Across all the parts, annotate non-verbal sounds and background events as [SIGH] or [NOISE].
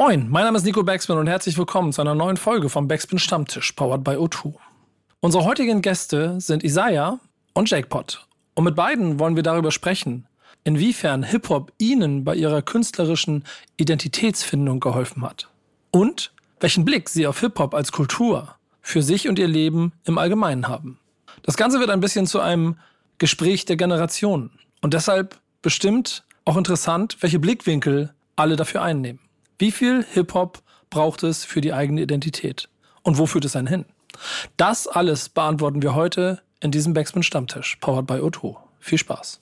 Moin, mein Name ist Nico Backspin und herzlich willkommen zu einer neuen Folge vom Backspin Stammtisch, powered by O2. Unsere heutigen Gäste sind Isaiah und Jackpot. Und mit beiden wollen wir darüber sprechen, inwiefern Hip-Hop ihnen bei ihrer künstlerischen Identitätsfindung geholfen hat. Und welchen Blick sie auf Hip-Hop als Kultur für sich und ihr Leben im Allgemeinen haben. Das Ganze wird ein bisschen zu einem Gespräch der Generationen und deshalb bestimmt auch interessant, welche Blickwinkel alle dafür einnehmen. Wie viel Hip-Hop braucht es für die eigene Identität? Und wo führt es einen hin? Das alles beantworten wir heute in diesem Backspin Stammtisch, powered by O2. Viel Spaß.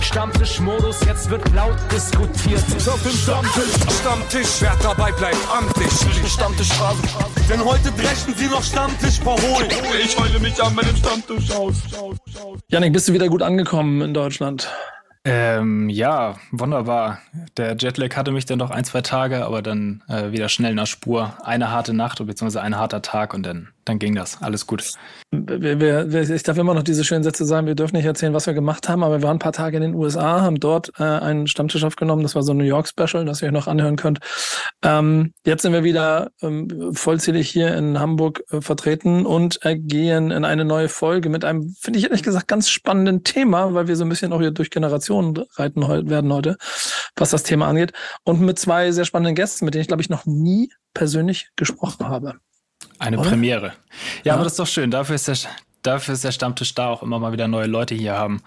Stammtischmodus, jetzt wird laut diskutiert. Auf dem Stammtisch, Stammtisch, wer dabei bleibt, amtlich. Stammtisch Phase. Denn heute brechen sie noch Stammtisch verholen. Ich heule mich an meinem Stammtisch aus. Janik, bist du wieder gut angekommen in Deutschland? Ähm, ja, wunderbar. Der Jetlag hatte mich dann noch ein, zwei Tage, aber dann äh, wieder schnell nach Spur. Eine harte Nacht beziehungsweise ein harter Tag und dann, dann ging das. Alles gut. Wir, wir, ich darf immer noch diese schönen Sätze sagen, wir dürfen nicht erzählen, was wir gemacht haben, aber wir waren ein paar Tage in den USA, haben dort äh, einen Stammtisch aufgenommen. Das war so ein New York-Special, das ihr euch noch anhören könnt. Ähm, jetzt sind wir wieder ähm, vollzählig hier in Hamburg äh, vertreten und äh, gehen in eine neue Folge mit einem, finde ich ehrlich gesagt, ganz spannenden Thema, weil wir so ein bisschen auch hier durch Generationen reiten werden heute, was das Thema angeht. Und mit zwei sehr spannenden Gästen, mit denen ich, glaube ich, noch nie persönlich gesprochen habe. Eine Oder? Premiere. Ja, ja, aber das ist doch schön. Dafür ist der, dafür ist der Stammtisch da, auch immer mal wieder neue Leute hier haben.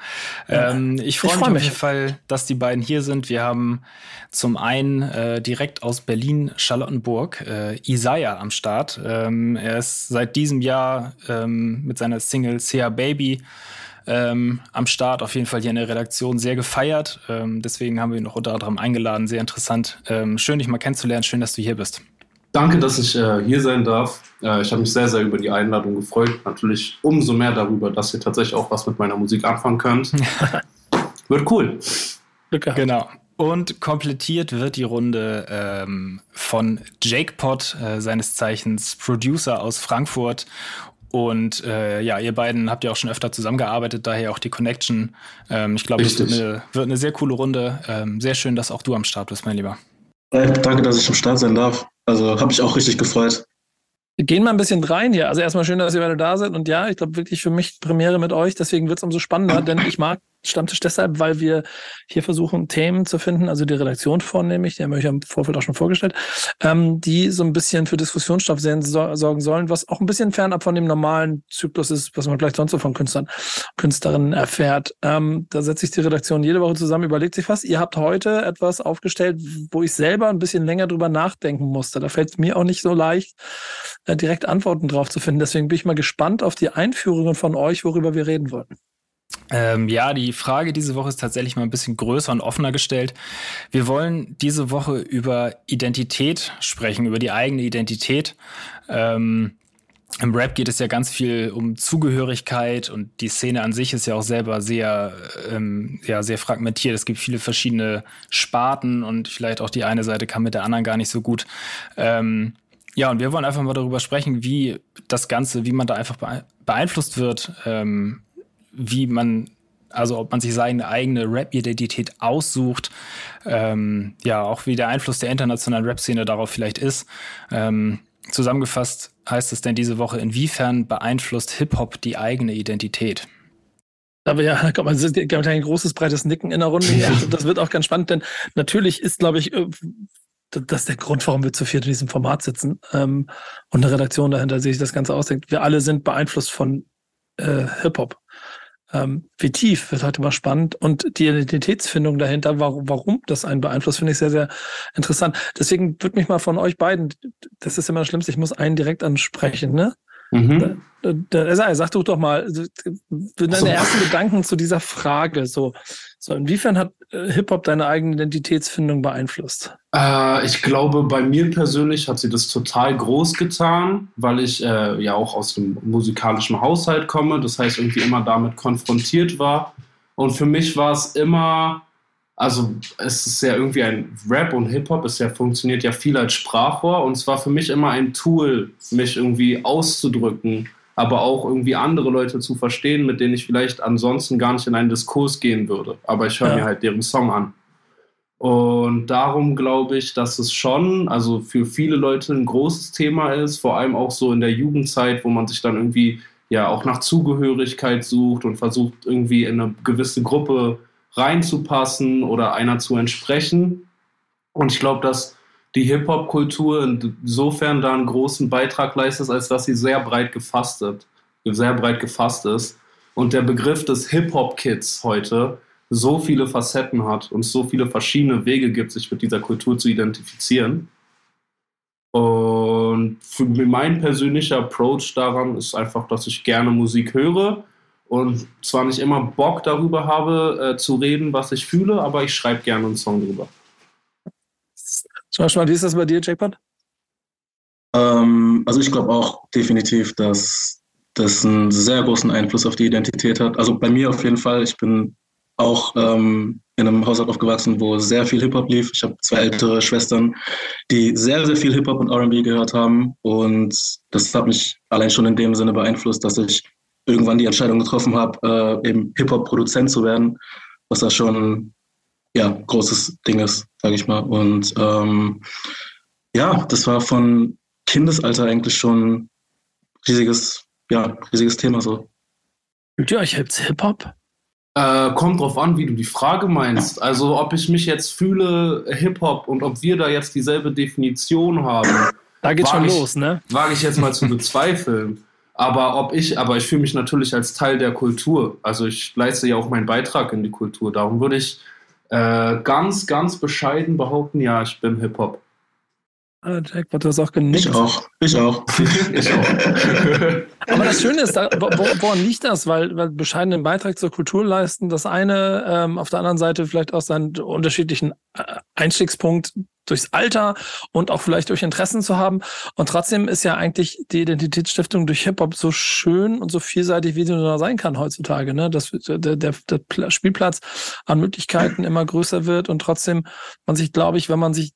Ja. Ähm, ich freue mich freu mich auf jeden Fall, dass die beiden hier sind. Wir haben zum einen äh, direkt aus Berlin Charlottenburg äh, Isaiah am Start. Ähm, er ist seit diesem Jahr ähm, mit seiner Single Sea Baby ähm, am Start, auf jeden Fall hier in der Redaktion sehr gefeiert. Ähm, deswegen haben wir ihn noch unter anderem eingeladen. Sehr interessant. Ähm, schön, dich mal kennenzulernen. Schön, dass du hier bist. Danke, dass ich äh, hier sein darf. Äh, ich habe mich sehr, sehr über die Einladung gefreut. Natürlich umso mehr darüber, dass ihr tatsächlich auch was mit meiner Musik anfangen könnt. [LAUGHS] wird cool. Genau. Und komplettiert wird die Runde ähm, von Jake Pott, äh, seines Zeichens Producer aus Frankfurt. Und äh, ja, ihr beiden habt ja auch schon öfter zusammengearbeitet, daher auch die Connection. Ähm, ich glaube, es wird eine, wird eine, sehr coole Runde. Ähm, sehr schön, dass auch du am Start bist, mein Lieber. Danke, dass ich am Start sein darf. Also habe ich auch richtig gefreut. Wir gehen mal ein bisschen rein hier. Also erstmal schön, dass ihr beide da seid. Und ja, ich glaube wirklich für mich Premiere mit euch. Deswegen wird es umso spannender, denn ich mag Stammtisch deshalb, weil wir hier versuchen, Themen zu finden, also die Redaktion vornehmlich, die haben wir euch im Vorfeld auch schon vorgestellt, ähm, die so ein bisschen für Diskussionsstoff sorgen sollen, was auch ein bisschen fernab von dem normalen Zyklus ist, was man vielleicht sonst so von Künstlern, Künstlerinnen erfährt. Ähm, da setzt sich die Redaktion jede Woche zusammen, überlegt sich was. Ihr habt heute etwas aufgestellt, wo ich selber ein bisschen länger drüber nachdenken musste. Da fällt es mir auch nicht so leicht, äh, direkt Antworten drauf zu finden. Deswegen bin ich mal gespannt auf die Einführungen von euch, worüber wir reden wollen. Ähm, ja, die Frage diese Woche ist tatsächlich mal ein bisschen größer und offener gestellt. Wir wollen diese Woche über Identität sprechen, über die eigene Identität. Ähm, Im Rap geht es ja ganz viel um Zugehörigkeit und die Szene an sich ist ja auch selber sehr, ähm, ja, sehr fragmentiert. Es gibt viele verschiedene Sparten und vielleicht auch die eine Seite kann mit der anderen gar nicht so gut. Ähm, ja, und wir wollen einfach mal darüber sprechen, wie das Ganze, wie man da einfach beeinflusst wird, ähm, wie man, also ob man sich seine eigene Rap-Identität aussucht, ähm, ja, auch wie der Einfluss der internationalen Rap-Szene darauf vielleicht ist. Ähm, zusammengefasst heißt es denn diese Woche, inwiefern beeinflusst Hip-Hop die eigene Identität? Aber ja, man, es gibt ein großes, breites Nicken in der Runde. Ja. Das wird auch ganz spannend, denn natürlich ist, glaube ich, äh, das ist der Grund, warum wir zu viert in diesem Format sitzen ähm, und eine Redaktion dahinter sich das Ganze ausdenkt. Wir alle sind beeinflusst von äh, Hip-Hop ähm, wie tief, wird heute mal spannend. Und die Identitätsfindung dahinter, warum, warum das einen beeinflusst, finde ich sehr, sehr interessant. Deswegen würde mich mal von euch beiden, das ist immer das Schlimmste, ich muss einen direkt ansprechen, ne? Mhm. Da, da, da, sag doch doch mal, deine so. ersten Gedanken zu dieser Frage, so, so inwiefern hat äh, Hip-Hop deine eigene Identitätsfindung beeinflusst? Äh, ich glaube, bei mir persönlich hat sie das total groß getan, weil ich äh, ja auch aus dem musikalischen Haushalt komme, das heißt irgendwie immer damit konfrontiert war. Und für mich war es immer, also es ist ja irgendwie ein Rap und Hip-Hop, es ja funktioniert ja viel als Sprachrohr und es war für mich immer ein Tool, mich irgendwie auszudrücken aber auch irgendwie andere Leute zu verstehen, mit denen ich vielleicht ansonsten gar nicht in einen Diskurs gehen würde. Aber ich höre ja. mir halt deren Song an. Und darum glaube ich, dass es schon, also für viele Leute ein großes Thema ist, vor allem auch so in der Jugendzeit, wo man sich dann irgendwie ja auch nach Zugehörigkeit sucht und versucht irgendwie in eine gewisse Gruppe reinzupassen oder einer zu entsprechen. Und ich glaube, dass die Hip-Hop-Kultur insofern da einen großen Beitrag leistet, als dass sie sehr breit gefasst ist, sehr breit gefasst ist. Und der Begriff des Hip-Hop-Kids heute so viele Facetten hat und so viele verschiedene Wege gibt, sich mit dieser Kultur zu identifizieren. Und für mein persönlicher Approach daran ist einfach, dass ich gerne Musik höre und zwar nicht immer Bock darüber habe, äh, zu reden, was ich fühle, aber ich schreibe gerne einen Song drüber. Beispiel, wie ist das bei dir, Jackpot? Ähm, also ich glaube auch definitiv, dass das einen sehr großen Einfluss auf die Identität hat. Also bei mir auf jeden Fall. Ich bin auch ähm, in einem Haushalt aufgewachsen, wo sehr viel Hip-Hop lief. Ich habe zwei ältere Schwestern, die sehr, sehr viel Hip-Hop und RB gehört haben. Und das hat mich allein schon in dem Sinne beeinflusst, dass ich irgendwann die Entscheidung getroffen habe, äh, eben Hip-Hop-Produzent zu werden, was da schon ja großes Ding ist, sage ich mal. Und ähm, ja, das war von Kindesalter eigentlich schon riesiges, ja, riesiges Thema so. Fühlt ihr euch Hip-Hop? Äh, kommt drauf an, wie du die Frage meinst. Also, ob ich mich jetzt fühle Hip-Hop und ob wir da jetzt dieselbe Definition haben. Da geht schon ich, los, ne? Wage ich jetzt mal zu bezweifeln. Aber ob ich, aber ich fühle mich natürlich als Teil der Kultur. Also ich leiste ja auch meinen Beitrag in die Kultur. Darum würde ich äh, ganz, ganz bescheiden behaupten, ja, ich bin Hip-Hop. Ah, Jack, du hast auch genickt. Ich auch. Ich auch. [LAUGHS] ich auch. [LAUGHS] Aber das Schöne ist, da, wo, woran liegt das? Weil, weil bescheidenen Beitrag zur Kultur leisten, das eine, ähm, auf der anderen Seite vielleicht auch seinen unterschiedlichen äh, Einstiegspunkt durchs Alter und auch vielleicht durch Interessen zu haben. Und trotzdem ist ja eigentlich die Identitätsstiftung durch Hip-Hop so schön und so vielseitig, wie sie nur sein kann heutzutage. Ne? Dass der, der, der Spielplatz an Möglichkeiten immer größer wird und trotzdem man sich, glaube ich, wenn man sich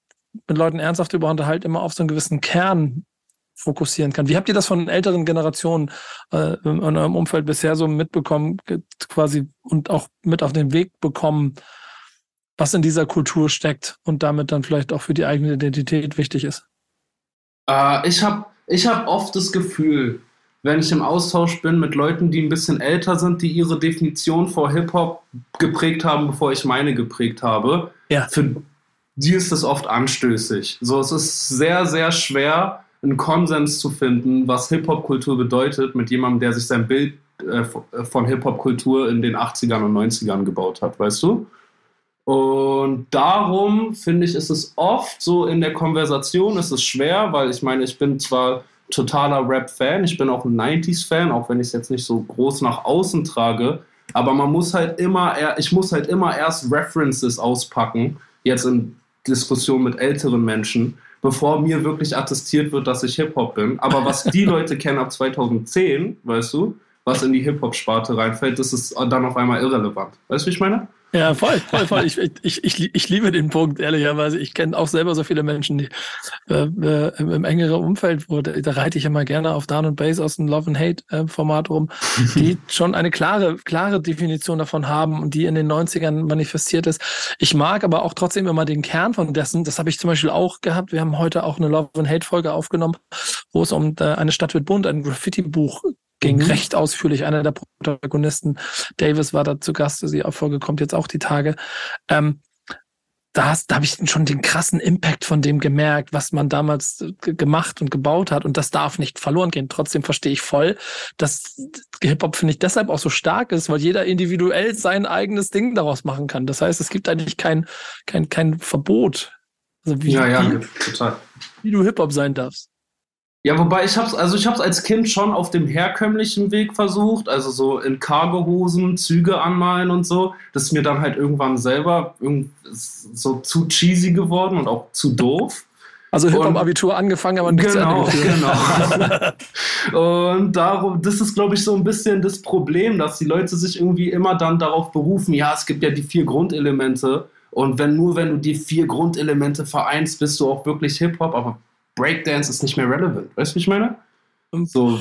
mit Leuten ernsthaft über unterhalten, immer auf so einen gewissen Kern fokussieren kann. Wie habt ihr das von älteren Generationen äh, in eurem Umfeld bisher so mitbekommen, quasi und auch mit auf den Weg bekommen, was in dieser Kultur steckt und damit dann vielleicht auch für die eigene Identität wichtig ist? Äh, ich habe ich hab oft das Gefühl, wenn ich im Austausch bin mit Leuten, die ein bisschen älter sind, die ihre Definition vor Hip-Hop geprägt haben, bevor ich meine geprägt habe, ja. für die ist es oft anstößig. So, es ist sehr, sehr schwer, einen Konsens zu finden, was Hip-Hop-Kultur bedeutet, mit jemandem, der sich sein Bild äh, von Hip-Hop-Kultur in den 80ern und 90ern gebaut hat, weißt du? Und darum finde ich, ist es oft so in der Konversation ist es schwer, weil ich meine, ich bin zwar totaler Rap-Fan, ich bin auch ein 90s-Fan, auch wenn ich es jetzt nicht so groß nach außen trage, aber man muss halt immer, ich muss halt immer erst References auspacken, jetzt in Diskussion mit älteren Menschen, bevor mir wirklich attestiert wird, dass ich Hip-Hop bin. Aber was die [LAUGHS] Leute kennen ab 2010, weißt du, was in die Hip-Hop-Sparte reinfällt, das ist dann auf einmal irrelevant. Weißt du, wie ich meine? Ja, voll, voll, voll. Ich, ich, ich, ich liebe den Punkt, ehrlicherweise. Ich kenne auch selber so viele Menschen, die äh, äh, im engeren Umfeld, wo da, reite ich immer gerne auf Down and Base aus dem Love and Hate äh, Format rum, [LAUGHS] die schon eine klare, klare Definition davon haben und die in den 90ern manifestiert ist. Ich mag aber auch trotzdem immer den Kern von dessen. Das habe ich zum Beispiel auch gehabt. Wir haben heute auch eine Love and Hate Folge aufgenommen, wo es um äh, eine Stadt wird bunt, ein Graffiti-Buch ging mhm. recht ausführlich. Einer der Protagonisten, Davis, war da zu Gast. Die Folge kommt jetzt auch die Tage. Ähm, da, da habe ich schon den krassen Impact von dem gemerkt, was man damals gemacht und gebaut hat. Und das darf nicht verloren gehen. Trotzdem verstehe ich voll, dass Hip-Hop, finde ich, deshalb auch so stark ist, weil jeder individuell sein eigenes Ding daraus machen kann. Das heißt, es gibt eigentlich kein, kein, kein Verbot. Also wie, ja, ja, wie, total. Wie du Hip-Hop sein darfst. Ja, wobei ich hab's, also ich hab's als Kind schon auf dem herkömmlichen Weg versucht, also so in Cargohosen, Züge anmalen und so. Das ist mir dann halt irgendwann selber so zu cheesy geworden und auch zu doof. Also Hip-Hop-Abitur angefangen, aber nichts Genau, genau. [LAUGHS] und darum, das ist, glaube ich, so ein bisschen das Problem, dass die Leute sich irgendwie immer dann darauf berufen, ja, es gibt ja die vier Grundelemente. Und wenn nur, wenn du die vier Grundelemente vereinst, bist du auch wirklich Hip-Hop, aber Breakdance ist nicht mehr relevant. Weißt du, wie ich meine? So,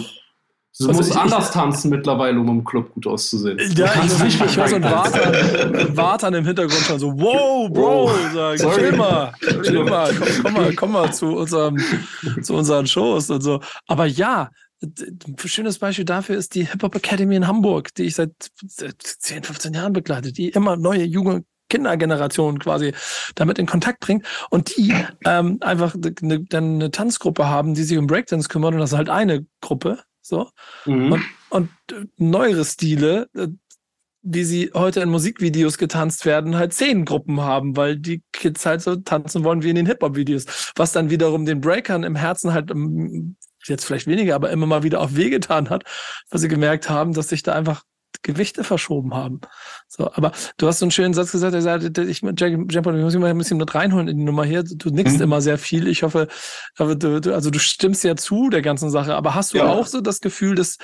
Du Also musst ich- anders tanzen mittlerweile, um im Club gut auszusehen. Ja, ich, ich, ich höre so Wartan, Wartan im Hintergrund schon so, wow, Bro, sag, Sorry. chill mal, chill mal, komm, komm mal, komm mal zu, unserem, zu unseren Shows und so. Aber ja, schönes Beispiel dafür ist die Hip-Hop Academy in Hamburg, die ich seit, seit 10, 15 Jahren begleite, die immer neue junge Kindergenerationen quasi damit in Kontakt bringt und die ähm, einfach eine, dann eine Tanzgruppe haben, die sich um Breakdance kümmern und das ist halt eine Gruppe, so Mhm. und, und äh, neuere Stile, äh, wie sie heute in Musikvideos getanzt werden, halt zehn Gruppen haben, weil die Kids halt so tanzen wollen wie in den Hip-Hop-Videos. Was dann wiederum den Breakern im Herzen halt ähm, jetzt vielleicht weniger, aber immer mal wieder auf Weh getan hat, weil sie gemerkt haben, dass sich da einfach Gewichte verschoben haben. So, aber du hast so einen schönen Satz gesagt, er sagt, ich, Jack, Jack, ich muss mal ein bisschen mit reinholen in die Nummer hier. Du nickst Mhm. immer sehr viel. Ich hoffe, du, also du stimmst ja zu der ganzen Sache. Aber hast du Ja. auch so das Gefühl, dass,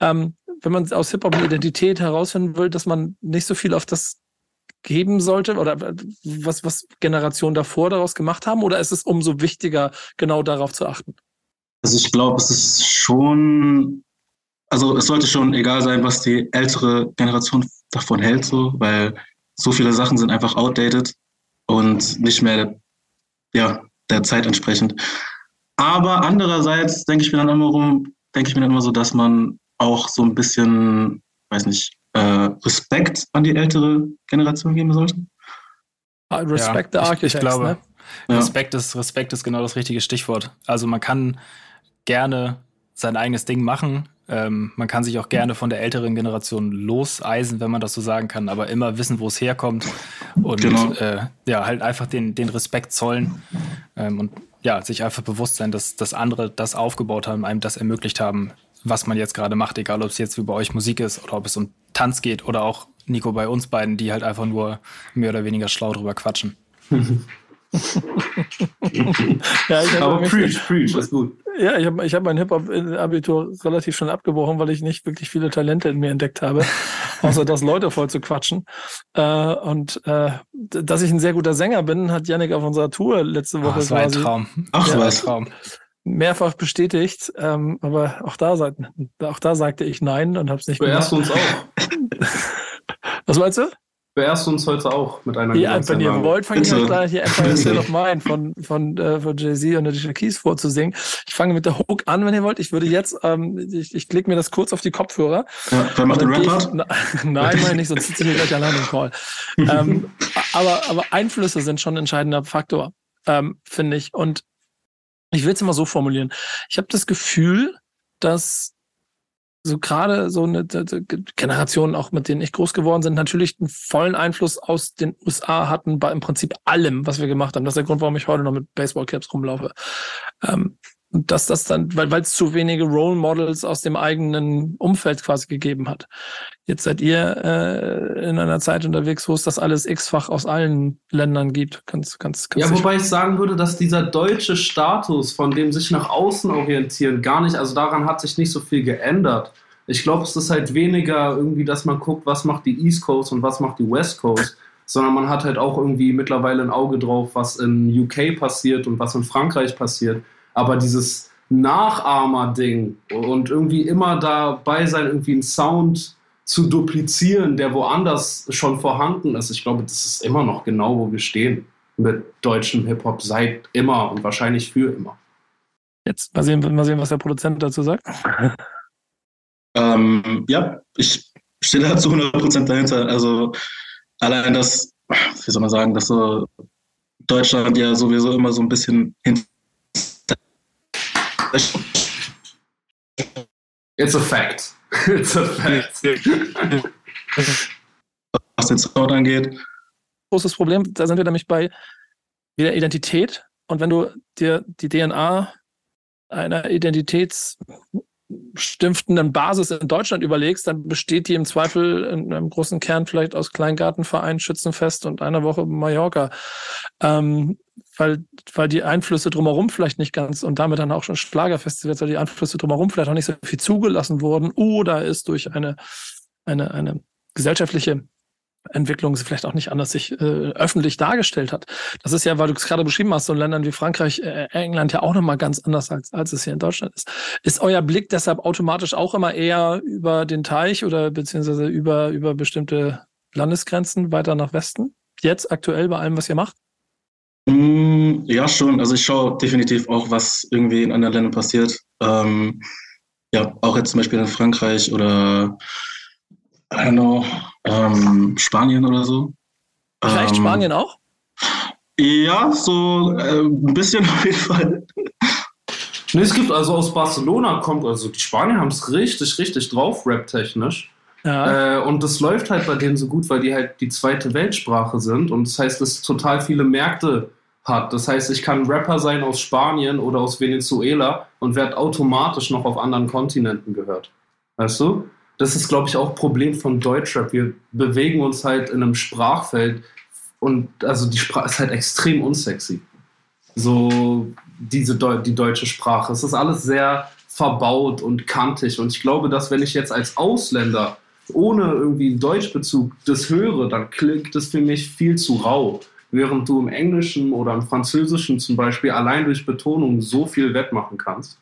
ähm, wenn man aus Hip-Hop eine Identität herausfinden will, dass man nicht so viel auf das geben sollte oder was, was Generationen davor daraus gemacht haben? Oder ist es umso wichtiger, genau darauf zu achten? Also ich glaube, es ist schon, also es sollte schon egal sein, was die ältere Generation davon hält, so, weil so viele Sachen sind einfach outdated und nicht mehr ja, der Zeit entsprechend. Aber andererseits denke ich mir dann immer rum, denke ich mir dann immer so, dass man auch so ein bisschen, weiß nicht, äh, Respekt an die ältere Generation geben sollte. Ah, Respect Ja, ich- Architects, ich glaube, ne? Ja. Respekt ist, Respekt ist genau das richtige Stichwort. Also man kann gerne sein eigenes Ding machen. Ähm, man kann sich auch gerne von der älteren Generation loseisen, wenn man das so sagen kann, aber immer wissen, wo es herkommt und Genau. äh, ja, halt einfach den, den Respekt zollen ähm, und ja, sich einfach bewusst sein, dass, dass andere das aufgebaut haben, einem das ermöglicht haben, was man jetzt gerade macht, egal ob es jetzt wie bei euch Musik ist oder ob es um Tanz geht oder auch Nico bei uns beiden, die halt einfach nur mehr oder weniger schlau drüber quatschen. [LAUGHS] Ja, ich Aber preach, preach, ist gut. Ja, ich habe ich hab mein Hip-Hop-Abitur relativ schnell abgebrochen, weil ich nicht wirklich viele Talente in mir entdeckt habe, [LAUGHS] außer das Leute voll zu quatschen. Äh, und äh, dass ich ein sehr guter Sänger bin, hat Yannick auf unserer Tour letzte Woche das war ein Traum. Ach, das war ein. Traum. mehrfach bestätigt. Ähm, aber auch da, auch da sagte ich nein und habe es nicht Beerst gemacht. uns auch. [LAUGHS] Was meinst du? Beerst uns heute auch mit einer Ja, wenn ihr wollt, fange ich euch gleich hier Empire State of Mine von, von, äh, von Jay-Z und Alicia Keys vorzusingen. Ich fange mit der Hook an, wenn ihr wollt. Ich würde jetzt, ähm, ich, ich klicke mir das kurz auf die Kopfhörer. Ja, macht dann Rap geh ich- Part? Na- [LAUGHS] Nein, meine nicht, sonst sitze ich hier gleich allein im Call. [LAUGHS] ähm, aber, aber Einflüsse sind schon ein entscheidender Faktor, ähm, finde ich. Und ich will es immer so formulieren. Ich habe das Gefühl, dass so gerade so eine Generation, auch mit denen ich groß geworden sind, natürlich einen vollen Einfluss aus den USA hatten bei im Prinzip allem, was wir gemacht haben. Das ist der Grund, warum ich heute noch mit Baseballcaps rumlaufe. Ähm, und dass das dann, weil es zu wenige Role Models aus dem eigenen Umfeld quasi gegeben hat. Jetzt seid ihr äh, in einer Zeit unterwegs, wo es das alles x-fach aus allen Ländern gibt. Kannst, kannst, kannst Ja, dich- wobei ich sagen würde, dass dieser deutsche Status, von dem sich nach außen orientieren, gar nicht, also daran hat sich nicht so viel geändert. Ich glaube, es ist halt weniger irgendwie, dass man guckt, was macht die East Coast und was macht die West Coast, [LAUGHS] sondern man hat halt auch irgendwie mittlerweile ein Auge drauf, was in UK passiert und was in Frankreich passiert. Aber dieses Nachahmer-Ding und irgendwie immer dabei sein, irgendwie einen Sound zu duplizieren, der woanders schon vorhanden ist. Ich glaube, das ist immer noch genau, wo wir stehen mit deutschem Hip-Hop seit immer und wahrscheinlich für immer. Jetzt mal sehen, mal sehen, was der Produzent dazu sagt. [LAUGHS] Ähm, ja, ich stehe da zu 100% dahinter. Also allein das, wie soll man sagen, dass so Deutschland ja sowieso immer so ein bisschen hinter It's a fact. It's a fact. was den Sound angeht. großes Problem. Da sind wir nämlich bei wieder Identität. Und wenn du dir die DNA einer identitätsstiftenden Basis in Deutschland überlegst, dann besteht die im Zweifel in einem großen Kern vielleicht aus Kleingartenverein, Schützenfest und einer Woche Mallorca. Ähm, weil, weil die Einflüsse drumherum vielleicht nicht ganz und damit dann auch schon Schlagerfestivals, weil die Einflüsse drumherum vielleicht auch nicht so viel zugelassen wurden oder ist durch eine, eine, eine gesellschaftliche Entwicklung vielleicht auch nicht anders sich äh, öffentlich dargestellt hat. Das ist ja, weil du es gerade beschrieben hast, so in Ländern wie Frankreich, äh, England ja auch nochmal ganz anders als, als es hier in Deutschland ist. Ist euer Blick deshalb automatisch auch immer eher über den Teich oder beziehungsweise über, über bestimmte Landesgrenzen weiter nach Westen? Jetzt aktuell bei allem, was ihr macht? Mm, ja, schon. Also ich schaue definitiv auch, was irgendwie in anderen Ländern passiert. Ähm, ja, auch jetzt zum Beispiel in Frankreich oder I don't know, ähm, Spanien oder so. Vielleicht ähm, Spanien auch? Ja, so äh, ein bisschen [LAUGHS] auf jeden Fall. Nee, es gibt also aus Barcelona kommt, also die Spanier haben es richtig, richtig drauf, rap-technisch. Ja. Äh, und das läuft halt bei denen so gut, weil die halt die zweite Weltsprache sind. Und das heißt, es total viele Märkte hat. Das heißt, ich kann Rapper sein aus Spanien oder aus Venezuela und werde automatisch noch auf anderen Kontinenten gehört. Weißt du? Das ist, glaube ich, auch ein Problem von Deutschrap. Wir bewegen uns halt in einem Sprachfeld und also die Sprache ist halt extrem unsexy. So diese Deu die deutsche Sprache. Es ist alles sehr verbaut und kantig. Und ich glaube, dass wenn ich jetzt als Ausländer ohne irgendwie einen Deutschbezug das höre, dann klingt das für mich viel zu rau. Während du im Englischen oder im Französischen zum Beispiel allein durch Betonung so viel wettmachen kannst,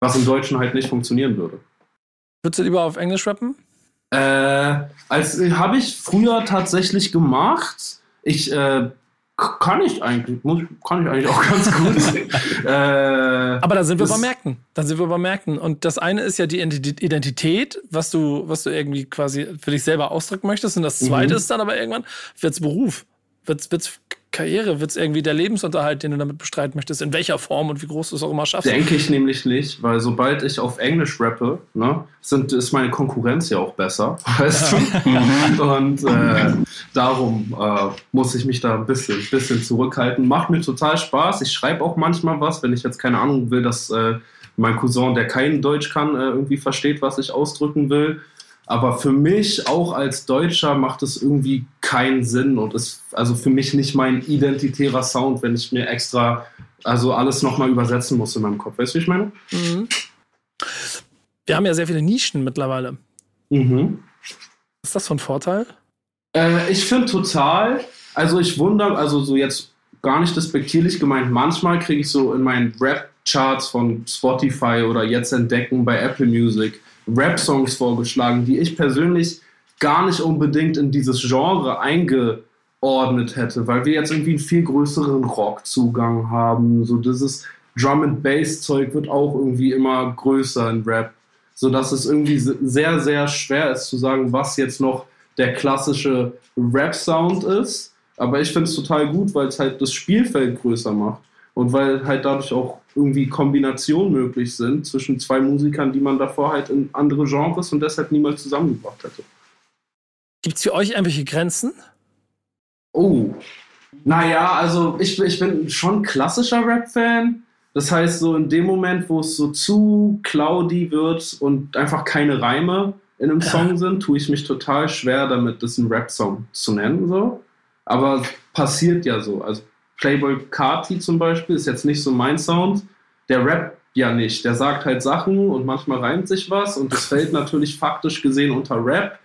was im Deutschen halt nicht funktionieren würde. Würdest du lieber auf Englisch rappen? Äh, als habe ich früher tatsächlich gemacht. Ich äh, kann ich eigentlich, muss, kann ich eigentlich auch ganz gut. [LAUGHS] äh, Aber da sind wir bei Märkten. Da sind wir bei Märkten. Und das eine ist ja die Identität, was du, was du irgendwie quasi für dich selber ausdrücken möchtest. Und das zweite mhm. ist dann aber irgendwann, wird's Beruf. Wird's, wird's Karriere? Wird es irgendwie der Lebensunterhalt, den du damit bestreiten möchtest? In welcher Form und wie groß du es auch immer schaffst? Denke ich nämlich nicht, weil sobald ich auf Englisch rappe, ne, sind, ist meine Konkurrenz ja auch besser, [LAUGHS] weißt du? und äh, darum äh, muss ich mich da ein bisschen, bisschen zurückhalten. Macht mir total Spaß. Ich schreibe auch manchmal was, wenn ich jetzt keine Ahnung will, dass äh, mein Cousin, der kein Deutsch kann, äh, irgendwie versteht, was ich ausdrücken will aber für mich, auch als Deutscher, macht es irgendwie keinen Sinn und ist also für mich nicht mein identitärer Sound, wenn ich mir extra also alles nochmal übersetzen muss in meinem Kopf. Weißt du, wie ich meine? Mhm. Wir haben ja sehr viele Nischen mittlerweile. Mhm. Ist das von Vorteil? Äh, ich finde total. Also ich wundere, also so jetzt gar nicht despektierlich gemeint, manchmal kriege ich so in meinen Rap-Charts von Spotify oder jetzt entdecken bei Apple Music Rap-Songs vorgeschlagen, die ich persönlich gar nicht unbedingt in dieses Genre eingeordnet hätte, weil wir jetzt irgendwie einen viel größeren Rock-Zugang haben. So dieses Drum and Bass Zeug wird auch irgendwie immer größer in Rap, so dass es irgendwie sehr sehr schwer ist zu sagen, was jetzt noch der klassische Rap Sound ist. Aber ich finde es total gut, weil es halt das Spielfeld größer macht und weil halt dadurch auch irgendwie Kombinationen möglich sind zwischen zwei Musikern, die man davor halt in andere Genres und deshalb niemals zusammengebracht hätte. Gibt es für euch irgendwelche Grenzen? Oh, naja, also ich, ich bin schon klassischer Rap-Fan. Das heißt, so in dem Moment, wo es so zu cloudy wird und einfach keine Reime in einem Song [LAUGHS] sind, tue ich mich total schwer damit, das ein Rap-Song zu nennen. So. Aber passiert ja so. Also Playboy Carti zum Beispiel ist jetzt nicht so mein Sound. Der rappt ja nicht. Der sagt halt Sachen und manchmal reimt sich was und das fällt natürlich faktisch gesehen unter Rap.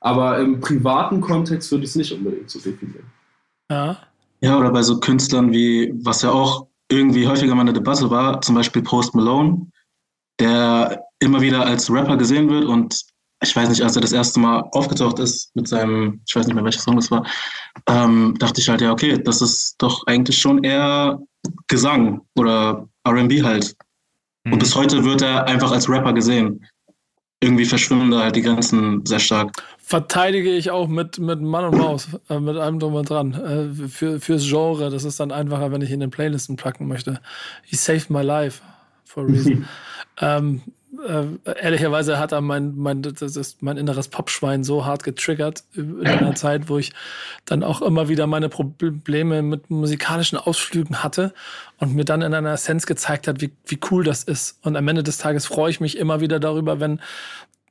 Aber im privaten Kontext würde ich es nicht unbedingt so definieren. Ja. Ja, oder bei so Künstlern wie, was ja auch irgendwie häufiger mal eine Debatte war, zum Beispiel Post Malone, der immer wieder als Rapper gesehen wird und ich weiß nicht, als er das erste Mal aufgetaucht ist mit seinem, ich weiß nicht mehr, welcher Song das war, ähm, dachte ich halt, ja, okay, das ist doch eigentlich schon eher Gesang oder RB halt. Mhm. Und bis heute wird er einfach als Rapper gesehen. Irgendwie verschwimmen da halt die Grenzen sehr stark. Verteidige ich auch mit, mit Mann und Maus, äh, mit allem drum und dran. Äh, für, fürs Genre, das ist dann einfacher, wenn ich in den Playlisten placken möchte. He saved my life for a reason. [LAUGHS] ähm, äh, ehrlicherweise hat er mein, mein, das ist mein inneres Popschwein so hart getriggert in einer [LAUGHS] Zeit, wo ich dann auch immer wieder meine Probleme mit musikalischen Ausflügen hatte und mir dann in einer Essenz gezeigt hat, wie, wie cool das ist. Und am Ende des Tages freue ich mich immer wieder darüber, wenn,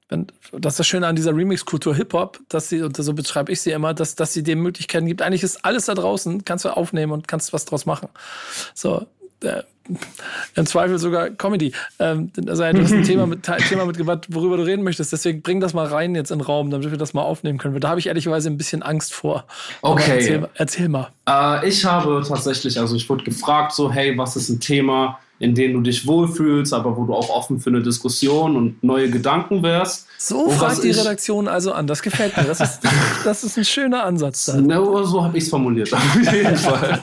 wenn, das ist das Schöne an dieser Remix-Kultur Hip-Hop, dass sie, und so beschreibe ich sie immer, dass, dass sie dir Möglichkeiten gibt. Eigentlich ist alles da draußen, kannst du aufnehmen und kannst was draus machen. So, im Zweifel sogar Comedy. Ähm, also du hast ein [LAUGHS] Thema, mit, Thema mitgebracht, worüber du reden möchtest. Deswegen bring das mal rein jetzt in den Raum, damit wir das mal aufnehmen können. Da habe ich ehrlicherweise ein bisschen Angst vor. Okay. Erzähl, erzähl, mal. Äh, ich habe tatsächlich, also ich wurde gefragt, so, hey, was ist ein Thema, in dem du dich wohlfühlst, aber wo du auch offen für eine Diskussion und neue Gedanken wärst. So fragt die Redaktion also an. Das gefällt mir. Das ist, [LAUGHS] das ist ein schöner Ansatz. Da. No, so habe ich es formuliert, auf jeden [LAUGHS] Fall.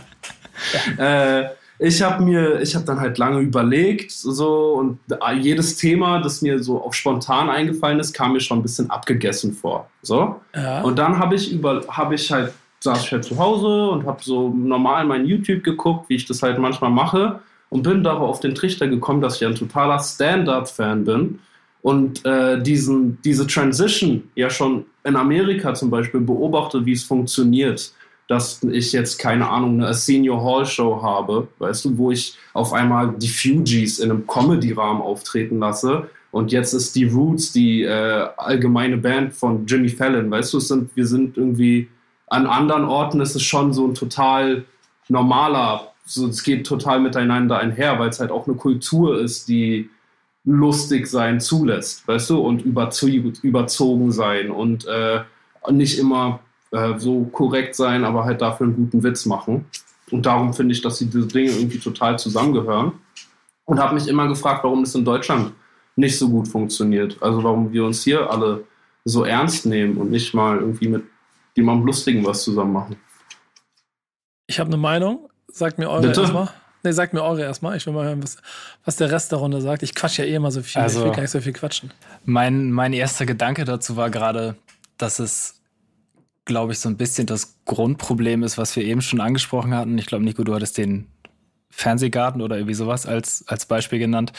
äh, ich habe mir, ich habe dann halt lange überlegt, so und jedes Thema, das mir so auch spontan eingefallen ist, kam mir schon ein bisschen abgegessen vor. So. Ja. Und dann habe ich über, habe ich halt, saß ich halt zu Hause und habe so normal mein YouTube geguckt, wie ich das halt manchmal mache und bin darauf auf den Trichter gekommen, dass ich ein totaler Stand-up-Fan bin und äh, diesen, diese Transition ja schon in Amerika zum Beispiel beobachte, wie es funktioniert dass ich jetzt, keine Ahnung, eine Senior Hall Show habe, weißt du, wo ich auf einmal die Fugees in einem Comedy-Rahmen auftreten lasse. Und jetzt ist die Roots die äh, allgemeine Band von Jimmy Fallon, weißt du, sind, wir sind irgendwie an anderen Orten ist es schon so ein total normaler, so, es geht total miteinander einher, weil es halt auch eine Kultur ist, die lustig sein zulässt, weißt du, und überzogen sein und äh, nicht immer äh, so korrekt sein, aber halt dafür einen guten Witz machen. Und darum finde ich, dass diese Dinge irgendwie total zusammengehören. Und habe mich immer gefragt, warum das in Deutschland nicht so gut funktioniert. Also warum wir uns hier alle so ernst nehmen und nicht mal irgendwie mit jemandem Lustigen was zusammen machen. Ich habe eine Meinung. Sagt mir eure erstmal. Nee, sagt mir eure erstmal. Ich will mal hören, was, was der Rest der Runde sagt. Ich quatsch ja eh immer so viel. Also, ich will gar nicht so viel quatschen. Mein, mein erster Gedanke dazu war gerade, dass es glaube ich, so ein bisschen das Grundproblem ist, was wir eben schon angesprochen hatten. Ich glaube, Nico, du hattest den Fernsehgarten oder irgendwie sowas als, als Beispiel genannt.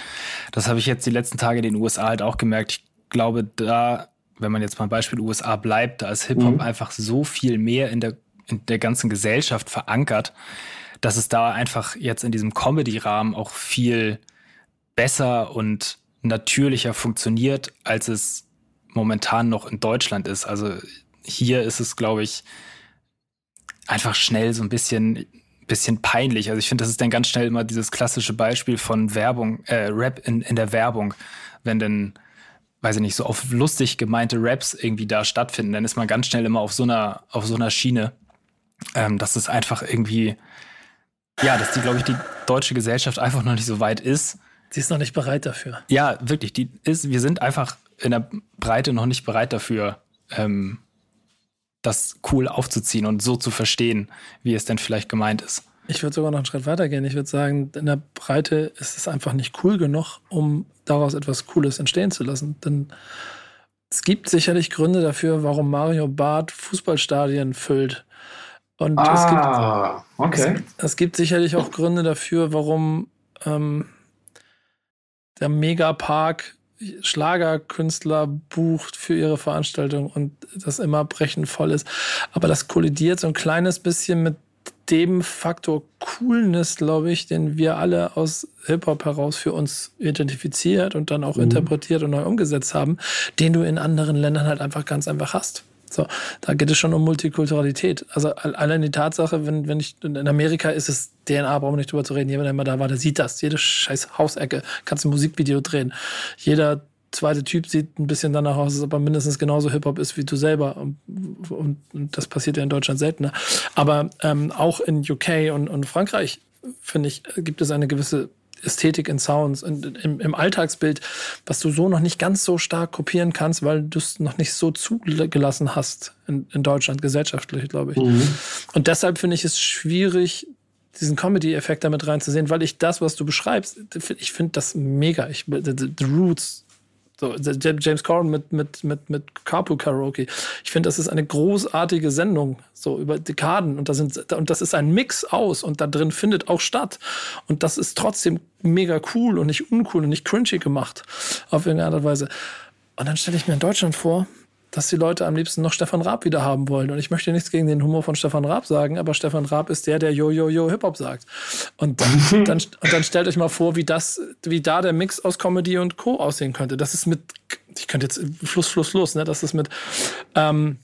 Das habe ich jetzt die letzten Tage in den USA halt auch gemerkt. Ich glaube, da, wenn man jetzt mal Beispiel USA bleibt, da ist Hip-Hop mhm. einfach so viel mehr in der, in der ganzen Gesellschaft verankert, dass es da einfach jetzt in diesem Comedy-Rahmen auch viel besser und natürlicher funktioniert, als es momentan noch in Deutschland ist. Also hier ist es, glaube ich, einfach schnell so ein bisschen, bisschen peinlich. Also ich finde, das ist dann ganz schnell immer dieses klassische Beispiel von Werbung, äh, Rap in, in der Werbung, wenn dann weiß ich nicht, so auf lustig gemeinte Raps irgendwie da stattfinden, dann ist man ganz schnell immer auf so einer, auf so einer Schiene. Ähm, dass es einfach irgendwie, ja, dass die, glaube ich, die deutsche Gesellschaft einfach noch nicht so weit ist. Sie ist noch nicht bereit dafür. Ja, wirklich. Die ist, wir sind einfach in der Breite noch nicht bereit dafür, ähm, das cool aufzuziehen und so zu verstehen, wie es denn vielleicht gemeint ist. Ich würde sogar noch einen Schritt weiter gehen. Ich würde sagen, in der Breite ist es einfach nicht cool genug, um daraus etwas Cooles entstehen zu lassen. Denn es gibt sicherlich Gründe dafür, warum Mario Barth Fußballstadien füllt. Und ah, es, gibt, okay. es, es, gibt sicherlich auch Gründe dafür, warum ähm, der Megapark Schlagerkünstler bucht für ihre Veranstaltung und das immer brechend voll ist. Aber das kollidiert so ein kleines bisschen mit dem Faktor Coolness, glaube ich, den wir alle aus Hip-Hop heraus für uns identifiziert und dann auch mhm. interpretiert und neu umgesetzt haben, den du in anderen Ländern halt einfach ganz einfach hast. So, da geht es schon um Multikulturalität. Also allein die Tatsache, wenn, wenn ich in Amerika ist es DNA, brauchen wir nicht drüber zu reden. Jeder, der mal da war, der sieht das. Jede scheiß Hausecke kannst ein Musikvideo drehen. Jeder zweite Typ sieht ein bisschen danach aus, als ob er mindestens genauso Hip-Hop ist wie du selber. Und, und, und, das passiert ja in Deutschland seltener. Aber ähm, auch in UK und, und Frankreich, finde ich, gibt es eine gewisse Ästhetik in Sounds und im, im, Alltagsbild, was du so noch nicht ganz so stark kopieren kannst, weil du es noch nicht so zugelassen hast in, in Deutschland gesellschaftlich, glaube ich. Mhm. Und deshalb finde ich es schwierig, diesen Comedy-Effekt damit reinzusehen, weil ich das, was du beschreibst, ich finde das mega. Ich, the, the Roots so, James Corden mit, mit, mit, mit Carpool Karaoke. Ich finde, das ist eine großartige Sendung, so über Dekaden. Und, da sind, und das ist ein Mix aus und da drin findet auch statt. Und das ist trotzdem mega cool und nicht uncool und nicht cringy gemacht. Auf irgendeine Art und Weise. Und dann stelle ich mir in Deutschland vor, dass die Leute am liebsten noch Stefan Raab wieder haben wollen. Und ich möchte nichts gegen den Humor von Stefan Raab sagen, aber Stefan Raab ist der, der Yo, Yo, Yo Hip-Hop sagt. Und dann, [LAUGHS] dann, und dann stellt euch mal vor, wie das, wie da der Mix aus Comedy und Co. aussehen könnte. Das ist mit, ich könnte jetzt Fluss, Fluss, Fluss, ne? Das ist mit ähm,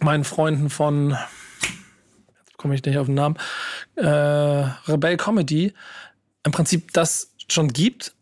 meinen Freunden von, jetzt komme ich nicht auf den Namen, äh, Rebell Comedy im Prinzip das schon gibt,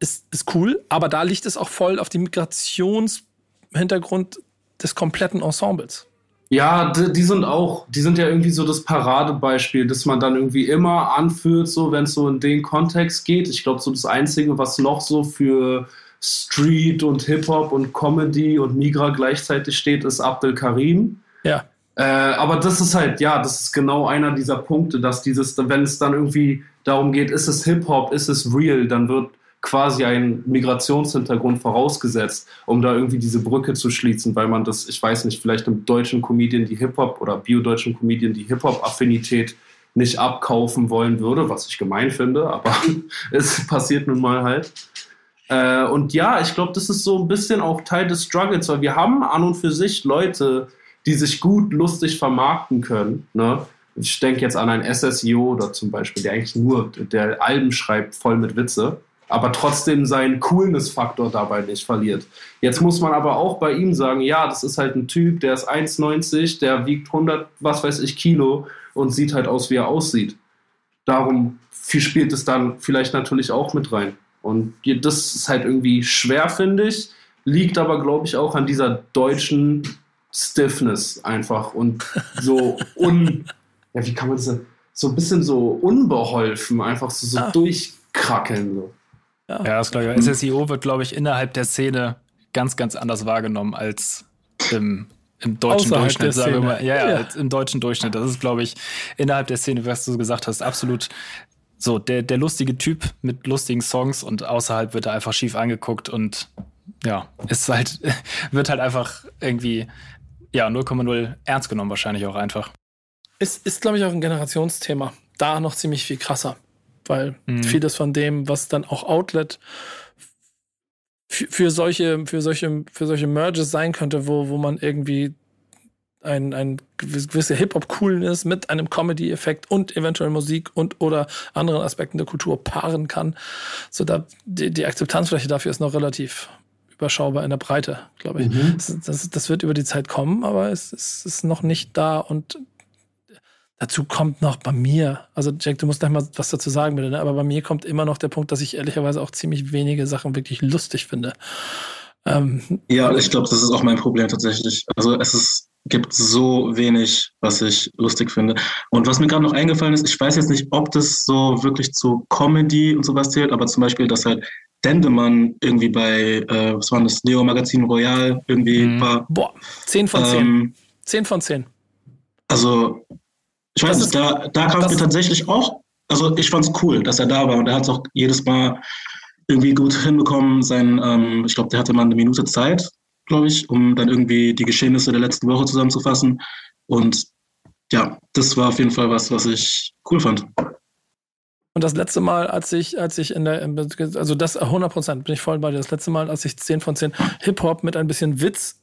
ist, ist cool, aber da liegt es auch voll auf dem Migrationshintergrund des kompletten Ensembles. Ja, die, die, sind auch, die sind ja irgendwie so das Paradebeispiel, das man dann irgendwie immer anführt, so wenn es so in den Kontext geht. Ich glaube, so das Einzige, was noch so für Street und Hip-Hop und Comedy und Migra gleichzeitig steht, ist Abdel Karim. Ja. Äh, aber das ist halt, ja, das ist genau einer dieser Punkte, dass dieses, wenn es dann irgendwie darum geht, ist es Hip-Hop, ist es real, dann wird quasi ein Migrationshintergrund vorausgesetzt, um da irgendwie diese Brücke zu schließen, weil man das, ich weiß nicht, vielleicht einem deutschen Comedian die Hip-Hop oder biodeutschen Comedian die Hip-Hop-Affinität nicht abkaufen wollen würde, was ich gemein finde, aber [LAUGHS] es passiert nun mal halt. Äh, und ja, ich glaube, das ist so ein bisschen auch Teil des Struggles, weil wir haben an und für sich Leute, die sich gut lustig vermarkten können. Ne? Ich denke jetzt an einen SSIO oder zum Beispiel, der eigentlich nur, der Alben schreibt voll mit Witze aber trotzdem seinen Coolness-Faktor dabei nicht verliert. Jetzt muss man aber auch bei ihm sagen, ja, das ist halt ein Typ, der ist 1,90, der wiegt 100, was weiß ich, Kilo und sieht halt aus, wie er aussieht. Darum spielt es dann vielleicht natürlich auch mit rein. Und das ist halt irgendwie schwer, finde ich, liegt aber, glaube ich, auch an dieser deutschen Stiffness einfach und so [LAUGHS] un, ja, wie kann man das so ein bisschen so unbeholfen, einfach so, so ah. durchkrackeln. So. Ja, ja das glaube ich. SSIO wird, glaube ich, innerhalb der Szene ganz, ganz anders wahrgenommen als im, im deutschen Außerhalb Durchschnitt, sagen wir mal. Ja, ja, ja. im deutschen Durchschnitt. Das ist, glaube ich, innerhalb der Szene, was du gesagt hast, absolut so der, der lustige Typ mit lustigen Songs und außerhalb wird er einfach schief angeguckt und ja, ist halt, [LAUGHS] wird halt einfach irgendwie, ja, 0,0 ernst genommen wahrscheinlich auch einfach. Ist, ist glaube ich, auch ein Generationsthema. Da noch ziemlich viel krasser weil mhm. vieles von dem, was dann auch Outlet für, solche, für solche, für solche Merges sein könnte, wo, wo man irgendwie ein, ein gewisse Hip-Hop-Coolness mit einem Comedy-Effekt und eventuell Musik und oder anderen Aspekten der Kultur paaren kann. So da die, die Akzeptanzfläche dafür ist noch relativ überschaubar in der Breite, glaube ich. Mhm. Das, das, das, wird über die Zeit kommen, aber es, es ist noch nicht da und Dazu kommt noch bei mir, also Jack, du musst gleich mal was dazu sagen, bitte, ne? aber bei mir kommt immer noch der Punkt, dass ich ehrlicherweise auch ziemlich wenige Sachen wirklich lustig finde. Ähm, ja, ich glaube, das ist auch mein Problem tatsächlich. Also es ist, gibt so wenig, was ich lustig finde. Und was mir gerade noch eingefallen ist, ich weiß jetzt nicht, ob das so wirklich zu Comedy und sowas zählt, aber zum Beispiel, dass halt Dendemann irgendwie bei, äh, was war das, Neo Magazin Royal irgendwie mhm. war. Boah, 10 von 10. Ähm, 10 von 10. Also ich weiß nicht, da, da kam es mir tatsächlich auch, also ich fand es cool, dass er da war und er hat es auch jedes Mal irgendwie gut hinbekommen. Sein, ähm, ich glaube, der hatte mal eine Minute Zeit, glaube ich, um dann irgendwie die Geschehnisse der letzten Woche zusammenzufassen. Und ja, das war auf jeden Fall was, was ich cool fand. Und das letzte Mal, als ich, als ich in der, also das 100 Prozent bin ich voll bei dir. Das letzte Mal, als ich 10 von 10 Hip-Hop mit ein bisschen Witz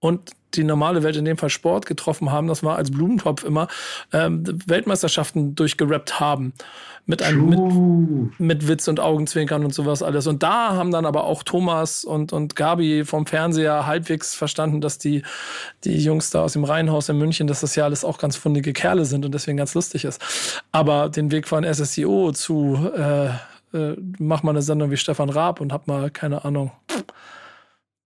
und die normale Welt, in dem Fall Sport, getroffen haben. Das war als Blumentopf immer ähm, Weltmeisterschaften durchgerappt haben. Mit, einem, mit, mit, Witz und Augenzwinkern und sowas alles. Und da haben dann aber auch Thomas und, und Gabi vom Fernseher halbwegs verstanden, dass die, die Jungs da aus dem Reihenhaus in München, dass das ja alles auch ganz fundige Kerle sind und deswegen ganz lustig ist. Aber den Weg von SSIO zu äh, äh, mach mal eine Sendung wie Stefan Raab und hab mal, keine Ahnung,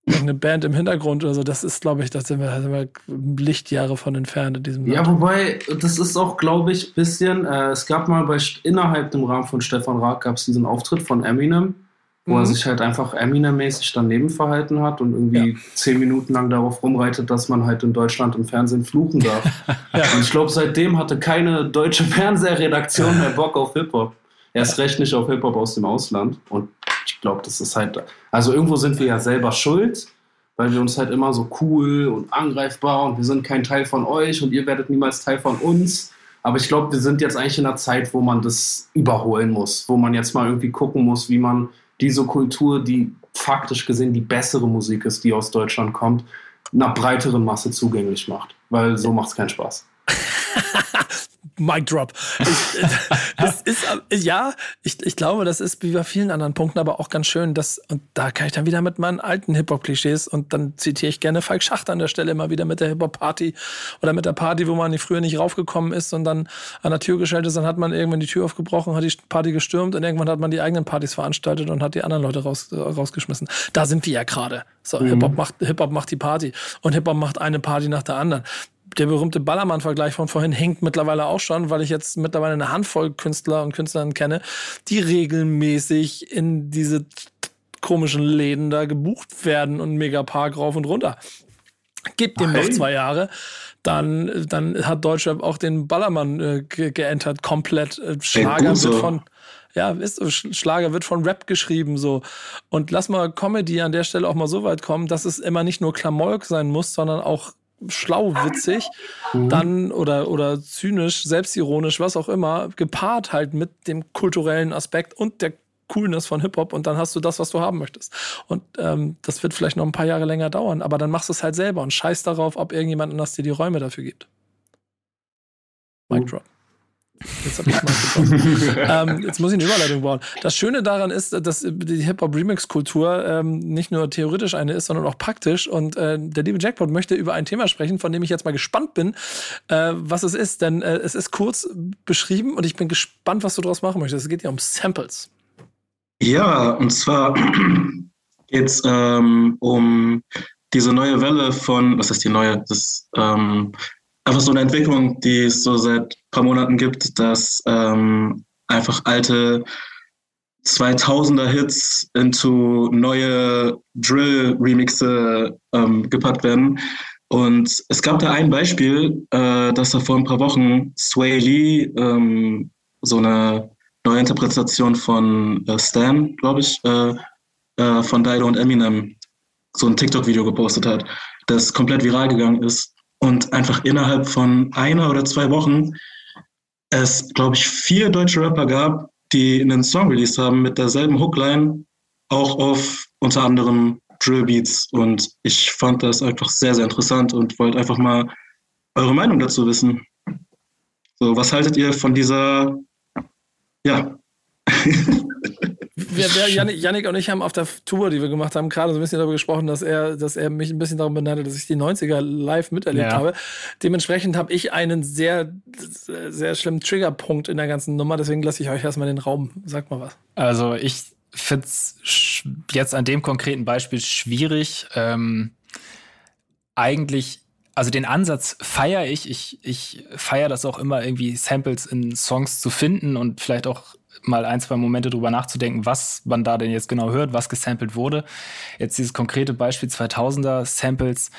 eine Band im Hintergrund oder so, das ist, glaube ich, da sind wir, sind wir Lichtjahre von entfernt in diesem Ja, Land. wobei, das ist auch, glaube ich, ein bisschen, äh, es gab mal bei, innerhalb dem Rahmen von Stefan Raab gab es diesen Auftritt von Eminem, wo mhm. er sich halt einfach Eminem-mäßig daneben verhalten hat und irgendwie ja. zehn Minuten lang darauf rumreitet, dass man halt in Deutschland im Fernsehen fluchen darf. [LAUGHS] ja. Und ich glaube, seitdem hatte keine deutsche Fernsehredaktion mehr Bock auf Hip-Hop. Erst recht nicht auf Hip-Hop aus dem Ausland. Und ich glaube, das ist halt, also irgendwo sind wir ja selber schuld, weil wir uns halt immer so cool und angreifbar und wir sind kein Teil von euch und ihr werdet niemals Teil von uns. Aber ich glaube, wir sind jetzt eigentlich in einer Zeit, wo man das überholen muss, wo man jetzt mal irgendwie gucken muss, wie man diese Kultur, die faktisch gesehen die bessere Musik ist, die aus Deutschland kommt, einer breiteren Masse zugänglich macht. Weil so macht es keinen Spaß. [LAUGHS] Mic Drop. Ich, [LAUGHS] das ist, ja, ich, ich glaube, das ist wie bei vielen anderen Punkten aber auch ganz schön, dass, und da kann ich dann wieder mit meinen alten Hip-Hop-Klischees und dann zitiere ich gerne Falk Schacht an der Stelle immer wieder mit der Hip-Hop-Party oder mit der Party, wo man früher nicht raufgekommen ist und dann an der Tür gestellt ist, dann hat man irgendwann die Tür aufgebrochen, hat die Party gestürmt und irgendwann hat man die eigenen Partys veranstaltet und hat die anderen Leute raus, rausgeschmissen. Da sind wir ja gerade. So, mhm. Hip-Hop macht, Hip-Hop macht die Party und Hip-Hop macht eine Party nach der anderen der berühmte Ballermann-Vergleich von vorhin hängt mittlerweile auch schon, weil ich jetzt mittlerweile eine Handvoll Künstler und Künstlerinnen kenne, die regelmäßig in diese komischen Läden da gebucht werden und Megapark rauf und runter. Gibt dem noch zwei Jahre. Dann, dann hat Deutschrap auch den Ballermann äh, ge geentert, komplett. Äh, Schlager wird von, ja, ist Schlager wird von Rap geschrieben, so. Und lass mal Comedy an der Stelle auch mal so weit kommen, dass es immer nicht nur Klamauk sein muss, sondern auch schlau, witzig, mhm. dann oder, oder zynisch, selbstironisch, was auch immer, gepaart halt mit dem kulturellen Aspekt und der Coolness von Hip-Hop und dann hast du das, was du haben möchtest. Und ähm, das wird vielleicht noch ein paar Jahre länger dauern, aber dann machst du es halt selber und scheiß darauf, ob irgendjemand anders dir die Räume dafür gibt. Mic drop. Jetzt, hab [LAUGHS] ähm, jetzt muss ich eine Überleitung bauen. Das Schöne daran ist, dass die Hip-Hop-Remix-Kultur ähm, nicht nur theoretisch eine ist, sondern auch praktisch. Und äh, der liebe Jackpot möchte über ein Thema sprechen, von dem ich jetzt mal gespannt bin, äh, was es ist. Denn äh, es ist kurz beschrieben und ich bin gespannt, was du daraus machen möchtest. Es geht ja um Samples. Ja, und zwar [CLEARS THROAT] geht es ähm, um diese neue Welle von, was heißt die neue? Das ähm, einfach so eine Entwicklung, die es so seit paar Monaten gibt, dass ähm, einfach alte 2000er Hits into neue Drill-Remixe ähm, gepackt werden. Und es gab da ein Beispiel, äh, dass da vor ein paar Wochen Sway Lee ähm, so eine neue Interpretation von äh, Stan, glaube ich, äh, äh, von Dido und Eminem so ein TikTok-Video gepostet hat, das komplett viral gegangen ist und einfach innerhalb von einer oder zwei Wochen es, glaube ich, vier deutsche Rapper gab, die einen Song released haben mit derselben Hookline, auch auf unter anderem Drill Beats. Und ich fand das einfach sehr, sehr interessant und wollte einfach mal eure Meinung dazu wissen. So, was haltet ihr von dieser, ja, wir, wir, Janik, Janik, und ich haben auf der Tour, die wir gemacht haben, gerade so ein bisschen darüber gesprochen, dass er, dass er mich ein bisschen darum benannte, dass ich die 90er live miterlebt ja. habe. Dementsprechend habe ich einen sehr, sehr schlimmen Triggerpunkt in der ganzen Nummer. Deswegen lasse ich euch erstmal den Raum. Sag mal was. Also ich finde es jetzt an dem konkreten Beispiel schwierig. Ähm, eigentlich also den Ansatz feiere ich. Ich, ich feiere das auch immer, irgendwie Samples in Songs zu finden und vielleicht auch mal ein, zwei Momente drüber nachzudenken, was man da denn jetzt genau hört, was gesampelt wurde. Jetzt dieses konkrete Beispiel 2000er Samples.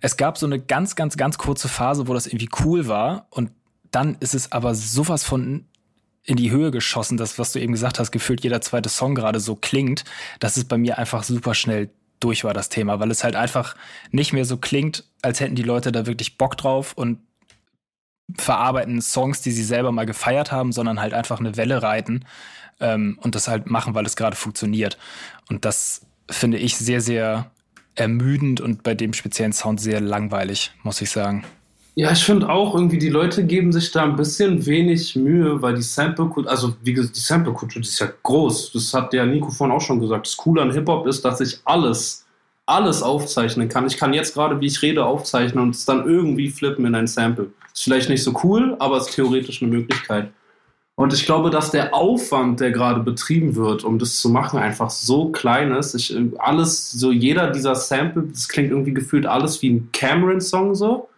Es gab so eine ganz, ganz, ganz kurze Phase, wo das irgendwie cool war und dann ist es aber sowas von in die Höhe geschossen, das, was du eben gesagt hast, gefühlt jeder zweite Song gerade so klingt, dass es bei mir einfach super schnell durch war, das Thema, weil es halt einfach nicht mehr so klingt, als hätten die Leute da wirklich Bock drauf und verarbeiten Songs, die sie selber mal gefeiert haben, sondern halt einfach eine Welle reiten ähm, und das halt machen, weil es gerade funktioniert. Und das finde ich sehr, sehr ermüdend und bei dem speziellen Sound sehr langweilig, muss ich sagen. Ja, ich finde auch irgendwie, die Leute geben sich da ein bisschen wenig Mühe, weil die Sample-Kultur, also wie gesagt, die Sample-Kultur, ist ja groß. Das hat der Nico vorhin auch schon gesagt. Das Coole an Hip-Hop ist, dass ich alles alles aufzeichnen kann. Ich kann jetzt gerade, wie ich rede, aufzeichnen und es dann irgendwie flippen in ein Sample. Ist vielleicht nicht so cool, aber ist theoretisch eine Möglichkeit. Und ich glaube, dass der Aufwand, der gerade betrieben wird, um das zu machen, einfach so klein ist. Ich, alles, so jeder dieser Sample, das klingt irgendwie gefühlt alles wie ein Cameron-Song so.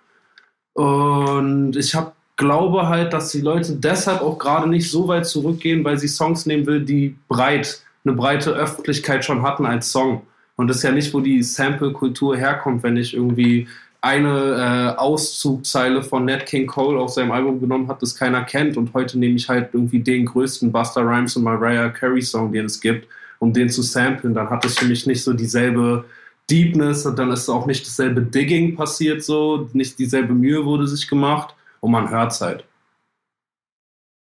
Und ich hab, glaube halt, dass die Leute deshalb auch gerade nicht so weit zurückgehen, weil sie Songs nehmen will, die breit, eine breite Öffentlichkeit schon hatten als Song. Und das ist ja nicht, wo die Sample-Kultur herkommt, wenn ich irgendwie eine äh, Auszugzeile von Nat King Cole auf seinem Album genommen habe, das keiner kennt. Und heute nehme ich halt irgendwie den größten Buster Rhymes und Mariah Carey Song, den es gibt, um den zu samplen. Dann hat es für mich nicht so dieselbe Deepness und dann ist auch nicht dasselbe Digging passiert, so nicht dieselbe Mühe wurde sich gemacht und man hört es halt.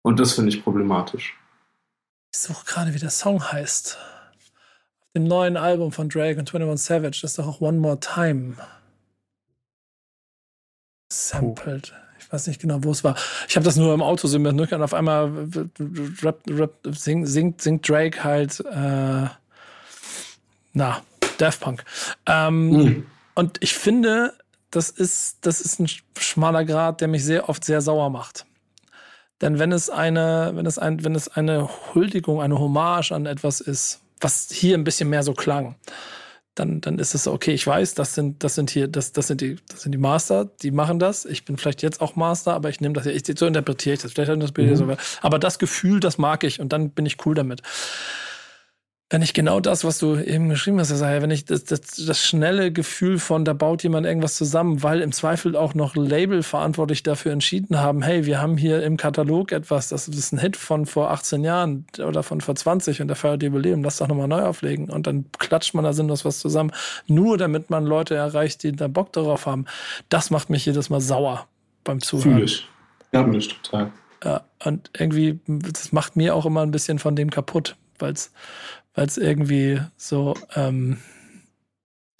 Und das finde ich problematisch. Ich suche gerade, wie der Song heißt dem neuen Album von Drake und 21 Savage ist doch auch One More Time sampled. Ich weiß nicht genau, wo es war. Ich habe das nur im Auto sehen müssen und auf einmal rap, rap, singt, singt, singt Drake halt, äh, na, Daft Punk. Ähm, mhm. Und ich finde, das ist, das ist ein schmaler Grad, der mich sehr oft sehr sauer macht. Denn wenn es eine, wenn es ein, wenn es eine Huldigung, eine Hommage an etwas ist, was hier ein bisschen mehr so klang, dann, dann ist es okay. Ich weiß, das sind, das sind hier, das, das sind die, das sind die Master, die machen das. Ich bin vielleicht jetzt auch Master, aber ich nehme das ja, ich, so interpretiere ich das. Vielleicht das Bild mhm. so. Aber das Gefühl, das mag ich und dann bin ich cool damit wenn ich genau das, was du eben geschrieben hast, Isaiah, wenn ich das, das, das schnelle Gefühl von, da baut jemand irgendwas zusammen, weil im Zweifel auch noch Label verantwortlich dafür entschieden haben, hey, wir haben hier im Katalog etwas, das ist ein Hit von vor 18 Jahren oder von vor 20 und der feiert Jubiläum, lass doch nochmal neu auflegen. Und dann klatscht man da sinnlos was zusammen, nur damit man Leute erreicht, die da Bock darauf haben. Das macht mich jedes Mal sauer beim Zuhören. Fühl ich. Ja, mich total. Ja, und irgendwie, das macht mir auch immer ein bisschen von dem kaputt, weil es weil es irgendwie so, ähm,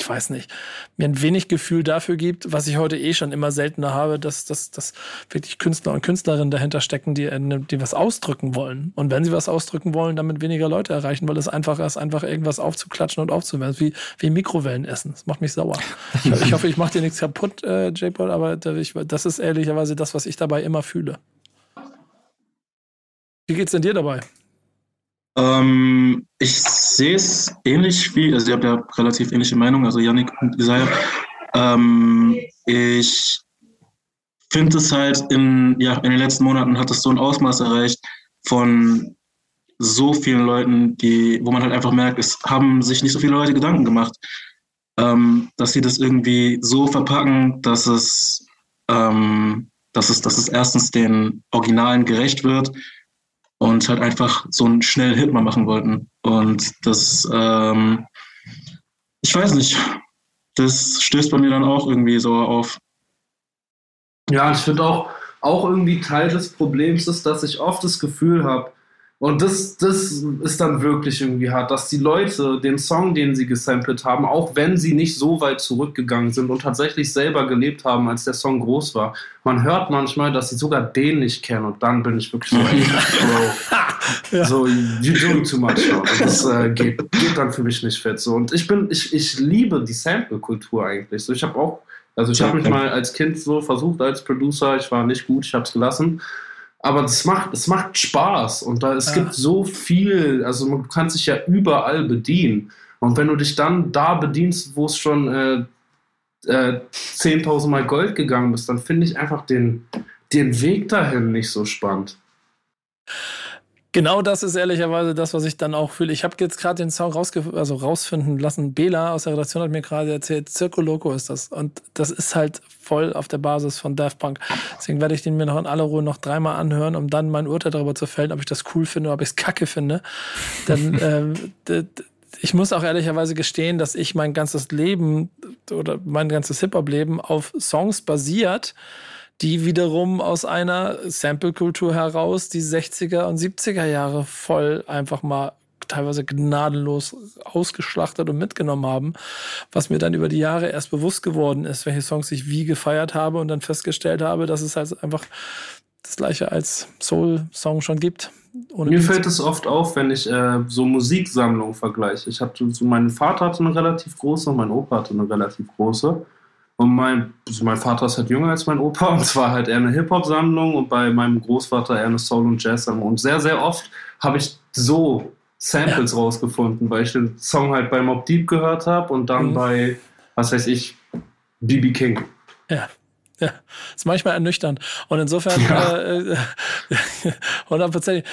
ich weiß nicht, mir ein wenig Gefühl dafür gibt, was ich heute eh schon immer seltener habe, dass, dass, dass wirklich Künstler und Künstlerinnen dahinter stecken, die, die was ausdrücken wollen. Und wenn sie was ausdrücken wollen, damit weniger Leute erreichen, weil es einfacher ist, einfach irgendwas aufzuklatschen und aufzuwerfen, wie, wie Mikrowellen essen. Das macht mich sauer. [LAUGHS] Ich, ich hoffe, ich mache dir nichts kaputt, äh, J-Paul, aber das ist ehrlicherweise das, was ich dabei immer fühle. Wie geht's denn dir dabei? Ähm, ich sehe es ähnlich wie, also ihr habt ja relativ ähnliche Meinung, also Yannick und Isaiah. Ähm, ich finde es halt in, ja, in den letzten Monaten hat es so ein Ausmaß erreicht von so vielen Leuten, die, wo man halt einfach merkt, es haben sich nicht so viele Leute Gedanken gemacht, ähm, dass sie das irgendwie so verpacken, dass es, ähm, dass es, dass es erstens den Originalen gerecht wird und halt einfach so einen schnellen Hit mal machen wollten. Und das, ähm, ich weiß nicht, das stößt bei mir dann auch irgendwie so auf. Ja, ich finde auch, auch irgendwie Teil des Problems ist, dass ich oft das Gefühl habe, und das, das ist dann wirklich irgendwie hart, dass die Leute den Song, den sie gesampelt haben, auch wenn sie nicht so weit zurückgegangen sind und tatsächlich selber gelebt haben, als der Song groß war, man hört manchmal, dass sie sogar den nicht kennen und dann bin ich wirklich so, Bro, ja. so you doing too much. Das äh, geht, geht dann für mich nicht fett. So. Und ich bin, ich, ich liebe die Sample-Kultur eigentlich. So, ich habe auch, also ich habe mich mal als Kind so versucht als Producer, ich war nicht gut, ich habe es gelassen. Aber es macht, es macht Spaß und da, es ja. gibt so viel, also man kann sich ja überall bedienen. Und wenn du dich dann da bedienst, wo es schon äh, äh, 10.000 Mal Gold gegangen bist, dann finde ich einfach den, den Weg dahin nicht so spannend. Genau das ist ehrlicherweise das, was ich dann auch fühle. Ich habe jetzt gerade den Song rausge also rausfinden lassen. Bela aus der Redaktion hat mir gerade erzählt, Circo Loco ist das. Und das ist halt voll auf der Basis von Daft Punk. Deswegen werde ich den mir noch in aller Ruhe noch dreimal anhören, um dann mein Urteil darüber zu fällen, ob ich das cool finde oder ob ich es kacke finde. Denn [LAUGHS] ähm, ich muss auch ehrlicherweise gestehen, dass ich mein ganzes Leben oder mein ganzes Hip-Hop-Leben auf Songs basiert, die wiederum aus einer Sample-Kultur heraus die 60er und 70er Jahre voll einfach mal teilweise gnadenlos ausgeschlachtet und mitgenommen haben, was mir dann über die Jahre erst bewusst geworden ist, welche Songs ich wie gefeiert habe und dann festgestellt habe, dass es halt einfach das gleiche als Soul-Song schon gibt. Mir fällt es oft auf, wenn ich äh, so Musiksammlungen vergleiche. Ich hatte so, mein Vater hatte eine relativ große und mein Opa hatte eine relativ große. Und mein, also mein Vater ist halt jünger als mein Opa und zwar halt eher eine Hip-Hop-Sammlung und bei meinem Großvater eher eine Soul- und Jazz-Sammlung. Und sehr, sehr oft habe ich so Samples ja. rausgefunden, weil ich den Song halt bei Mob Deep gehört habe und dann mhm. bei, was weiß ich, BB King. Ja. Ja, ist manchmal ernüchternd. Und insofern, ja. äh, [LAUGHS] hundertprozentig,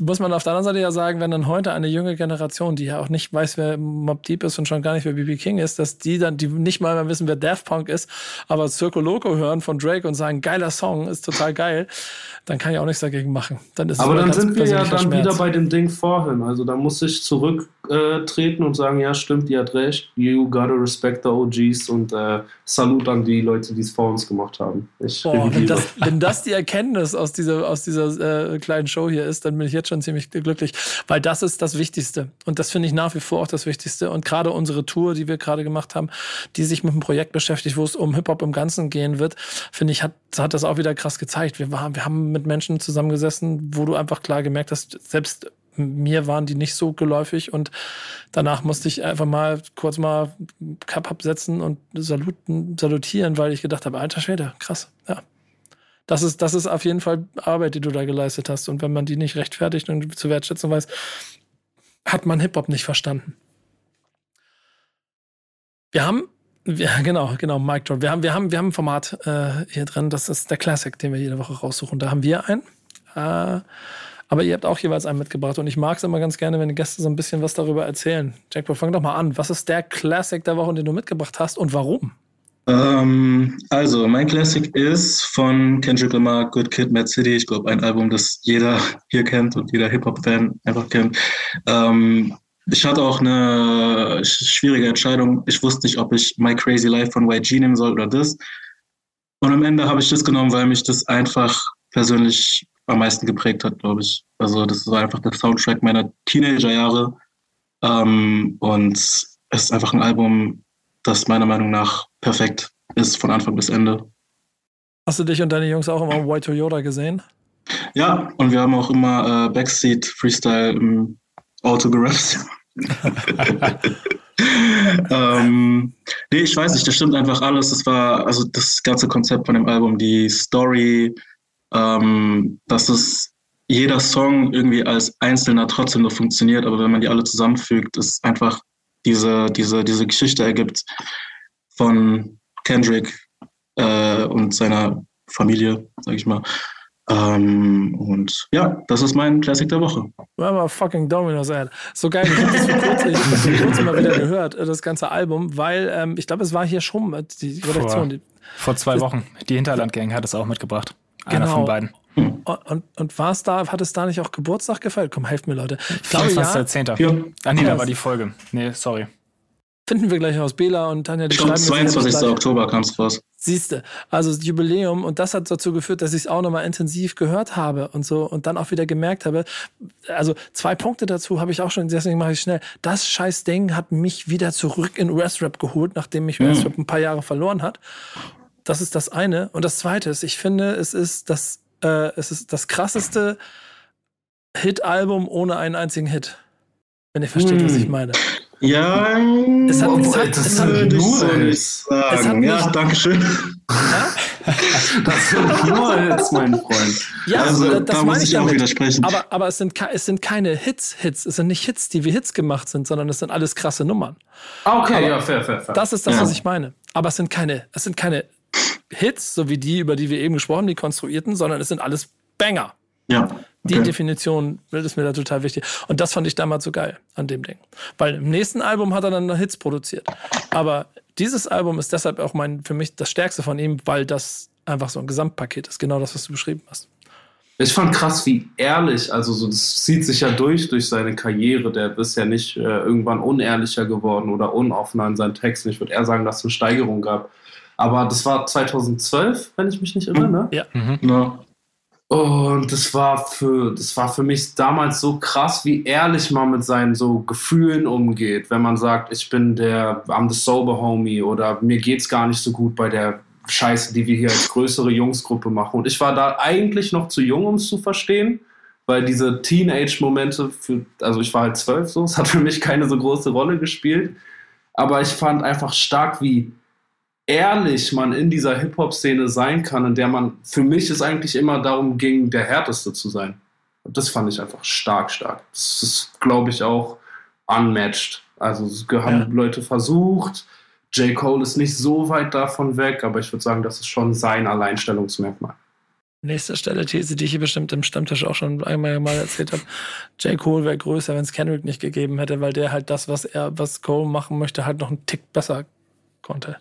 muss man auf der anderen Seite ja sagen, wenn dann heute eine junge Generation, die ja auch nicht weiß, wer Mob Deep ist und schon gar nicht, wer BB King ist, dass die dann, die nicht mal mehr wissen, wer Daft Punk ist, aber Circo Loco hören von Drake und sagen, geiler Song, ist total geil, dann kann ich auch nichts dagegen machen. Dann ist aber dann sind wir ja dann Schmerz. wieder bei dem Ding vorhin. Also da muss ich zurück äh, und sagen, ja, stimmt, die hat recht, you gotta respect the OGs und äh, Salut an die Leute, die es vor uns gemacht haben. Ich Boah, wenn, das, wenn das die Erkenntnis aus dieser, aus dieser äh, kleinen Show hier ist, dann bin ich jetzt schon ziemlich glücklich, weil das ist das Wichtigste. Und das finde ich nach wie vor auch das Wichtigste. Und gerade unsere Tour, die wir gerade gemacht haben, die sich mit einem Projekt beschäftigt, wo es um Hip-Hop im Ganzen gehen wird, finde ich, hat, hat das auch wieder krass gezeigt. Wir, waren, wir haben mit Menschen zusammengesessen, wo du einfach klar gemerkt hast, selbst mir waren die nicht so geläufig und danach musste ich einfach mal kurz mal Cup absetzen und saluten, salutieren, weil ich gedacht habe, alter Schwede, krass, ja. Das ist, das ist auf jeden Fall Arbeit, die du da geleistet hast. Und wenn man die nicht rechtfertigt und zu wertschätzen weiß, hat man Hip-Hop nicht verstanden. Wir haben, ja, [LAUGHS] genau, genau, Mike Drop. Wir haben, wir haben, wir haben ein Format äh, hier drin, das ist der Classic, den wir jede Woche raussuchen. Da haben wir einen. Äh, aber ihr habt auch jeweils einen mitgebracht und ich mag es immer ganz gerne, wenn die Gäste so ein bisschen was darüber erzählen. Jackpot, fang doch mal an. Was ist der Classic der Woche, den du mitgebracht hast und warum? Ähm, also, mein Classic ist von Kendrick Lamar, Good Kid, Mad City. Ich glaube, ein Album, das jeder hier kennt und jeder Hip-Hop-Fan einfach kennt. Ähm, ich hatte auch eine schwierige Entscheidung. Ich wusste nicht, ob ich My Crazy Life von YG nehmen soll oder das. Und am Ende habe ich das genommen, weil mich das einfach persönlich am meisten geprägt hat, glaube ich. Also das war einfach der Soundtrack meiner Teenagerjahre ähm, und es ist einfach ein Album, das meiner Meinung nach perfekt ist von Anfang bis Ende. Hast du dich und deine Jungs auch immer im White Toyota gesehen? Ja, und wir haben auch immer äh, Backseat Freestyle im Auto gerappt. [LAUGHS] ähm, nee, ich weiß nicht, das stimmt einfach alles. Das war also das ganze Konzept von dem Album, die Story, ähm, dass es jeder Song irgendwie als einzelner trotzdem noch funktioniert, aber wenn man die alle zusammenfügt, ist einfach diese, diese, diese Geschichte ergibt von Kendrick äh, und seiner Familie, sag ich mal. Ähm, und ja, das ist mein Classic der Woche. Mama fucking Domino's Ad. So geil. Ich habe das vor kurzem, ich hab vor [LAUGHS] kurzem mal wieder gehört, äh, das ganze Album, weil ähm, ich glaube, es war hier schon die Redaktion. Vor, vor zwei Wochen. Die Hinterlandgang hat es auch mitgebracht. Einer genau. von beiden. Und, und, und war es da, hat es da nicht auch Geburtstag gefeiert? Komm, helft mir, Leute. Ich glaube, ja. 10. Ja. Ah, nee, da war die Folge. Nee, sorry. Finden wir gleich aus. Bela und Tanja, die schreiben 22. Oktober kam es raus. Siehste, also das Jubiläum und das hat dazu geführt, dass ich es auch nochmal intensiv gehört habe und so und dann auch wieder gemerkt habe, also zwei Punkte dazu habe ich auch schon, deswegen mache ich schnell. Das scheiß Ding hat mich wieder zurück in US-Rap geholt, nachdem mich US-Rap ein paar Jahre verloren hat. Das ist das eine. Und das zweite ist, ich finde, es ist das, äh, es ist das krasseste Hit-Album ohne einen einzigen Hit. Wenn ihr versteht, hm. was ich meine. Ja, es hat, es hat, das es hat, würde ich so nicht sagen. ja, danke schön. Ja? [LAUGHS] das sind nur Hits, mein Freund. Ja, also, das da muss ich, ich auch widersprechen. Aber, aber es, sind, es sind keine Hits-Hits. Es sind nicht Hits, die wie Hits gemacht sind, sondern es sind alles krasse Nummern. Ah, okay, aber ja, fair, fair, fair. Das ist das, ja. was ich meine. Aber es sind keine, es sind keine Hits, so wie die, über die wir eben gesprochen haben, die konstruierten, sondern es sind alles Banger. Ja. Okay. Die Definition ist mir da total wichtig. Und das fand ich damals so geil an dem Ding. Weil im nächsten Album hat er dann Hits produziert. Aber dieses Album ist deshalb auch mein, für mich das stärkste von ihm, weil das einfach so ein Gesamtpaket ist. Genau das, was du beschrieben hast. Ich fand krass, wie ehrlich, also so, das zieht sich ja durch durch seine Karriere. Der ist ja nicht äh, irgendwann unehrlicher geworden oder unoffener in seinen Texten. Ich würde eher sagen, dass es eine Steigerung gab. Aber das war 2012, wenn ich mich nicht irre, ne? Ja. Mhm. ja. Und das war für, das war für mich damals so krass, wie ehrlich man mit seinen so Gefühlen umgeht, wenn man sagt, ich bin der, I'm the sober homie oder mir geht's gar nicht so gut bei der Scheiße, die wir hier als größere Jungsgruppe machen. Und ich war da eigentlich noch zu jung, um es zu verstehen, weil diese Teenage-Momente, also ich war halt zwölf so, es hat für mich keine so große Rolle gespielt. Aber ich fand einfach stark, wie ehrlich man in dieser Hip-Hop-Szene sein kann, in der man, für mich es eigentlich immer darum ging, der Härteste zu sein. Und das fand ich einfach stark, stark. Das ist, glaube ich, auch unmatched. Also es haben ja. Leute versucht. J. Cole ist nicht so weit davon weg, aber ich würde sagen, das ist schon sein Alleinstellungsmerkmal. Nächste Stelle These, die ich hier bestimmt im Stammtisch auch schon einmal mal erzählt habe. [LAUGHS] J. Cole wäre größer, wenn es Kendrick nicht gegeben hätte, weil der halt das, was er, was Cole machen möchte, halt noch einen Tick besser konnte.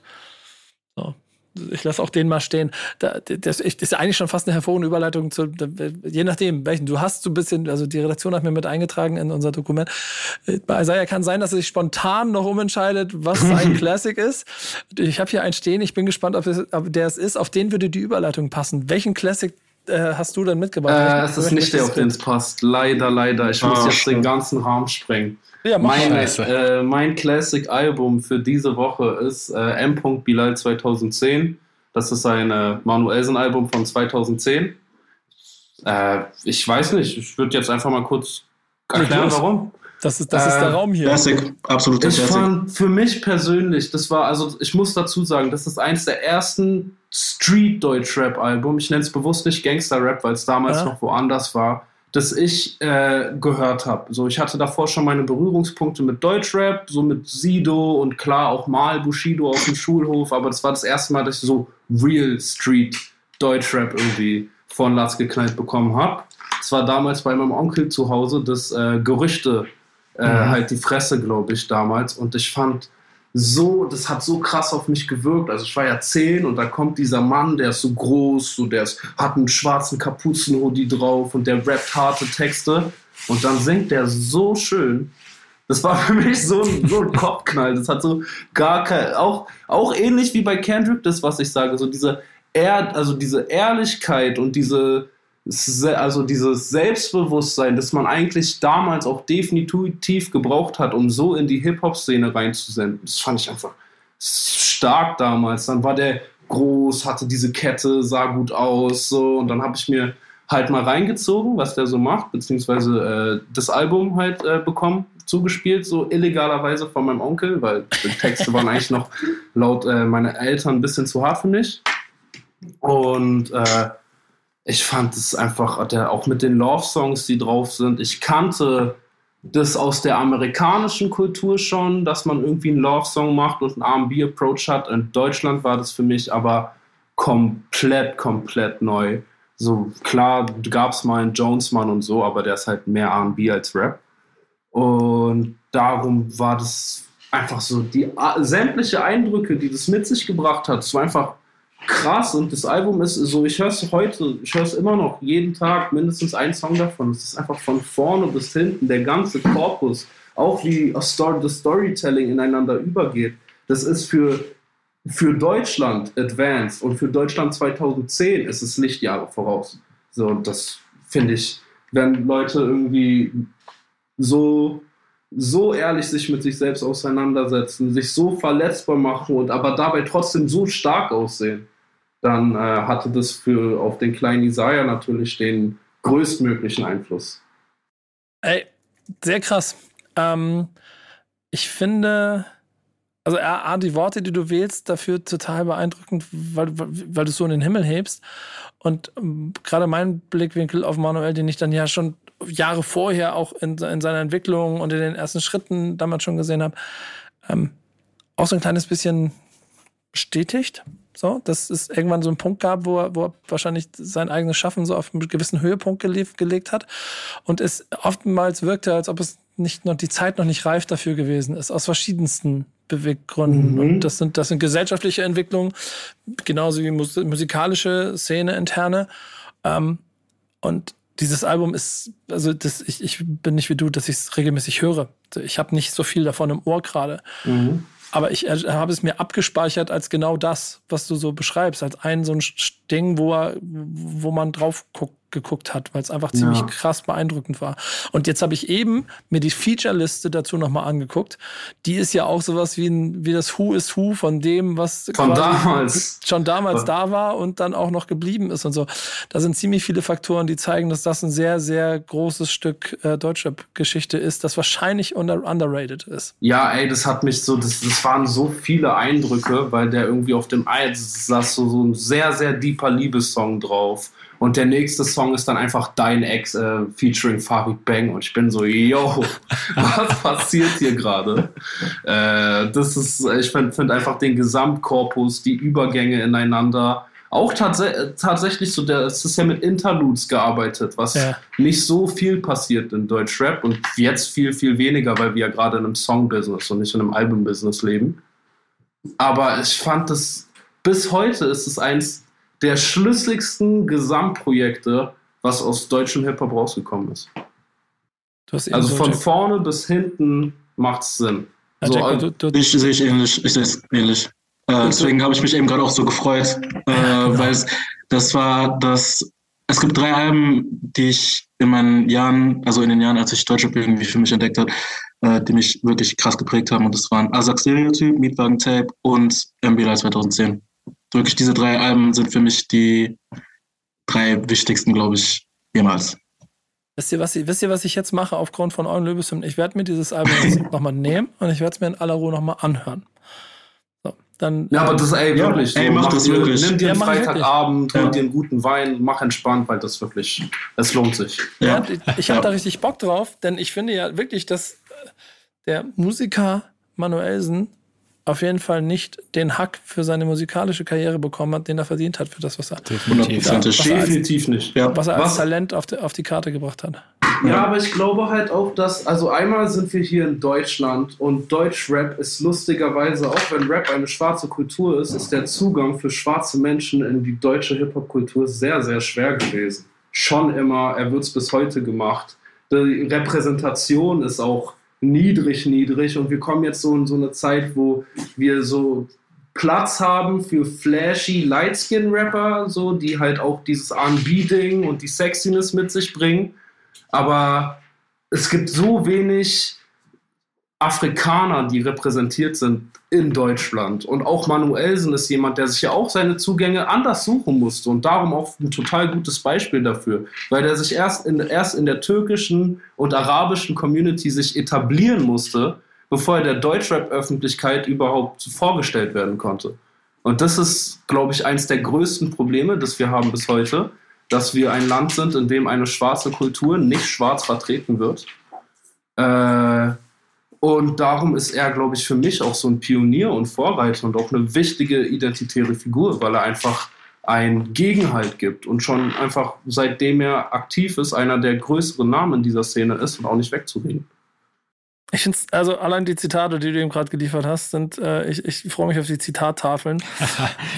So. ich lasse auch den mal stehen. Da, das, ist eigentlich schon fast eine hervorragende Überleitung zu, je nachdem, welchen du hast, so ein bisschen, also die Redaktion hat mir mit eingetragen in unser Dokument. Bei Isaiah kann sein, dass er sich spontan noch umentscheidet, was ein [LAUGHS] Classic ist. Ich habe hier einen stehen, ich bin gespannt, ob, es, ob der es ist. Auf den würde die Überleitung passen. Welchen Classic äh, hast du denn mitgebracht? Äh, es ist nicht der, auf den es passt. Leider, leider. Ich oh, muss jetzt stimmt. den ganzen Rahmen sprengen. Ja, mein, äh, mein Classic-Album für diese Woche ist äh, M. Bilal 2010. Das ist ein äh, Manuelsen-Album von 2010. Äh, ich weiß nicht, ich würde jetzt einfach mal kurz erklären, warum. Das ist, das ist der äh, Raum hier. Classic, absolut Ich Classic. fand für mich persönlich, das war, also ich muss dazu sagen, das ist eins der ersten Street-Deutsch-Rap-Album. Ich nenne es bewusst nicht Gangster-Rap, weil es damals ja. noch woanders war das ich äh, gehört habe. So, ich hatte davor schon meine Berührungspunkte mit Deutschrap, so mit Sido und klar auch mal Bushido auf dem Schulhof, aber das war das erste Mal, dass ich so Real Street Deutschrap irgendwie von Latz geknallt bekommen habe. Es war damals bei meinem Onkel zu Hause das äh, Gerüchte äh, mhm. halt die Fresse, glaube ich, damals. Und ich fand so, das hat so krass auf mich gewirkt. Also ich war ja zehn und da kommt dieser Mann, der ist so groß, so der ist, hat einen schwarzen Kapuzenhoodie drauf und der rappt harte Texte und dann singt der so schön. Das war [LAUGHS] für mich so ein, so ein Kopfknall. Das hat so gar kein, auch, auch ähnlich wie bei Kendrick, das, was ich sage, so diese, Ehr, also diese Ehrlichkeit und diese, also dieses Selbstbewusstsein, das man eigentlich damals auch definitiv gebraucht hat, um so in die Hip-Hop-Szene reinzusenden, das fand ich einfach stark damals. Dann war der groß, hatte diese Kette, sah gut aus, so und dann habe ich mir halt mal reingezogen, was der so macht, beziehungsweise äh, das Album halt äh, bekommen, zugespielt, so illegalerweise von meinem Onkel, weil die Texte waren eigentlich noch laut äh, meiner Eltern ein bisschen zu hart für mich. Und äh, ich fand es einfach, auch mit den Love-Songs, die drauf sind, ich kannte das aus der amerikanischen Kultur schon, dass man irgendwie einen Love-Song macht und einen RB-Approach hat. In Deutschland war das für mich aber komplett, komplett neu. So klar gab es mal einen Jonesmann und so, aber der ist halt mehr RB als Rap. Und darum war das einfach so, die sämtliche Eindrücke, die das mit sich gebracht hat, so einfach krass und das Album ist so, ich höre es heute, ich höre es immer noch, jeden Tag mindestens ein Song davon. Es ist einfach von vorne bis hinten, der ganze Korpus, auch wie das Storytelling ineinander übergeht. Das ist für, für Deutschland advanced und für Deutschland 2010 ist es Lichtjahre voraus. So, das finde ich, wenn Leute irgendwie so so ehrlich sich mit sich selbst auseinandersetzen, sich so verletzbar machen und aber dabei trotzdem so stark aussehen dann äh, hatte das für auf den kleinen Isaiah natürlich den größtmöglichen Einfluss. Ey, sehr krass. Ähm, ich finde, also A, die Worte, die du wählst, dafür total beeindruckend, weil, weil du es so in den Himmel hebst. Und ähm, gerade mein Blickwinkel auf Manuel, den ich dann ja schon Jahre vorher auch in, in seiner Entwicklung und in den ersten Schritten damals schon gesehen habe, ähm, auch so ein kleines bisschen bestätigt. So, dass es irgendwann so einen Punkt gab, wo er, wo er wahrscheinlich sein eigenes Schaffen so auf einen gewissen Höhepunkt gelegt, gelegt hat. Und es oftmals wirkte, als ob es nicht noch die Zeit noch nicht reif dafür gewesen ist, aus verschiedensten Beweggründen. Mhm. Und das sind, das sind gesellschaftliche Entwicklungen, genauso wie musikalische Szene interne. Ähm, und dieses Album ist, also das, ich, ich bin nicht wie du, dass ich es regelmäßig höre. Ich habe nicht so viel davon im Ohr gerade. Mhm. Aber ich äh, habe es mir abgespeichert als genau das, was du so beschreibst, als ein so ein Ding, wo, er, wo man drauf guckt geguckt hat, weil es einfach ja. ziemlich krass beeindruckend war. Und jetzt habe ich eben mir die Feature-Liste dazu nochmal angeguckt. Die ist ja auch sowas wie, ein, wie das Who is Who von dem, was von damals. schon damals ja. da war und dann auch noch geblieben ist und so. Da sind ziemlich viele Faktoren, die zeigen, dass das ein sehr, sehr großes Stück äh, Deutschrap-Geschichte ist, das wahrscheinlich under underrated ist. Ja, ey, das hat mich so, das, das waren so viele Eindrücke, weil der irgendwie auf dem Eis saß so, so ein sehr, sehr deeper Liebessong drauf. Und der nächste Song ist dann einfach Dein Ex äh, featuring Farid Bang. Und ich bin so, yo, [LAUGHS] was passiert hier gerade? Äh, das ist, ich finde find einfach den Gesamtkorpus, die Übergänge ineinander. Auch tats tatsächlich so, der, es ist ja mit Interludes gearbeitet, was ja. nicht so viel passiert in Deutschrap und jetzt viel, viel weniger, weil wir ja gerade in einem Song-Business und nicht in einem Album-Business leben. Aber ich fand das bis heute ist es eins der schlüssigsten Gesamtprojekte, was aus deutschem Hip-Hop rausgekommen ist. also so von Jack vorne bis hinten macht es Sinn. Ja, so, Jack, du, du, ich sehe ich ähnlich. Ich sehe es ähnlich. Äh, deswegen habe ich mich eben gerade auch so gefreut, äh, genau. weil es, das war das. Es gibt drei Alben, die ich in meinen Jahren, also in den Jahren, als ich Deutschrap irgendwie für mich entdeckt habe, äh, die mich wirklich krass geprägt haben. Und das waren Asak Stereotyp, Mietwagen Tape und MBLI 2010. Wirklich diese drei Alben sind für mich die drei wichtigsten, glaube ich, jemals. Wisst ihr, was ich, wisst ihr, was ich jetzt mache aufgrund von euren Löbeshymnen? Ich werde mir dieses Album [LAUGHS] nochmal nehmen und ich werde es mir in aller Ruhe nochmal anhören. So, dann, ja, aber das, ey, ja, wirklich. Ey, mach, das wirklich. Nimm dir einen ja, Freitagabend, hol ja. dir einen guten Wein, mach entspannt, weil das wirklich, es lohnt sich. Ja, ich habe da richtig Bock drauf, denn ich finde ja wirklich, dass der Musiker Manuelsen auf jeden Fall nicht den Hack für seine musikalische Karriere bekommen hat, den er verdient hat für das, was er, Definitiv, ja, was er Definitiv nicht. Ja. Was er als was? Talent auf die, auf die Karte gebracht hat. Ja, aber ich glaube halt auch, dass, also einmal sind wir hier in Deutschland und Deutschrap ist lustigerweise, auch wenn Rap eine schwarze Kultur ist, ist der Zugang für schwarze Menschen in die deutsche Hip-Hop-Kultur sehr, sehr schwer gewesen. Schon immer, er wird es bis heute gemacht. Die Repräsentation ist auch niedrig, niedrig. Und wir kommen jetzt so in so eine Zeit, wo wir so Platz haben für flashy Lightskin-Rapper, so, die halt auch dieses R&B-Ding und die Sexiness mit sich bringen. Aber es gibt so wenig Afrikaner, die repräsentiert sind in Deutschland. Und auch Manuelsen ist jemand, der sich ja auch seine Zugänge anders suchen musste und darum auch ein total gutes Beispiel dafür, weil der sich erst in, erst in der türkischen und arabischen Community sich etablieren musste, bevor er der Deutschrap-Öffentlichkeit überhaupt vorgestellt werden konnte. Und das ist, glaube ich, eines der größten Probleme, das wir haben bis heute, dass wir ein Land sind, in dem eine schwarze Kultur nicht schwarz vertreten wird. Äh, und darum ist er, glaube ich, für mich auch so ein Pionier und Vorreiter und auch eine wichtige identitäre Figur, weil er einfach einen Gegenhalt gibt und schon einfach seitdem er aktiv ist, einer der größeren Namen in dieser Szene ist und auch nicht wegzureden. Ich finde also allein die Zitate, die du ihm gerade geliefert hast, sind, äh, ich, ich freue mich auf die Zitattafeln, [LAUGHS]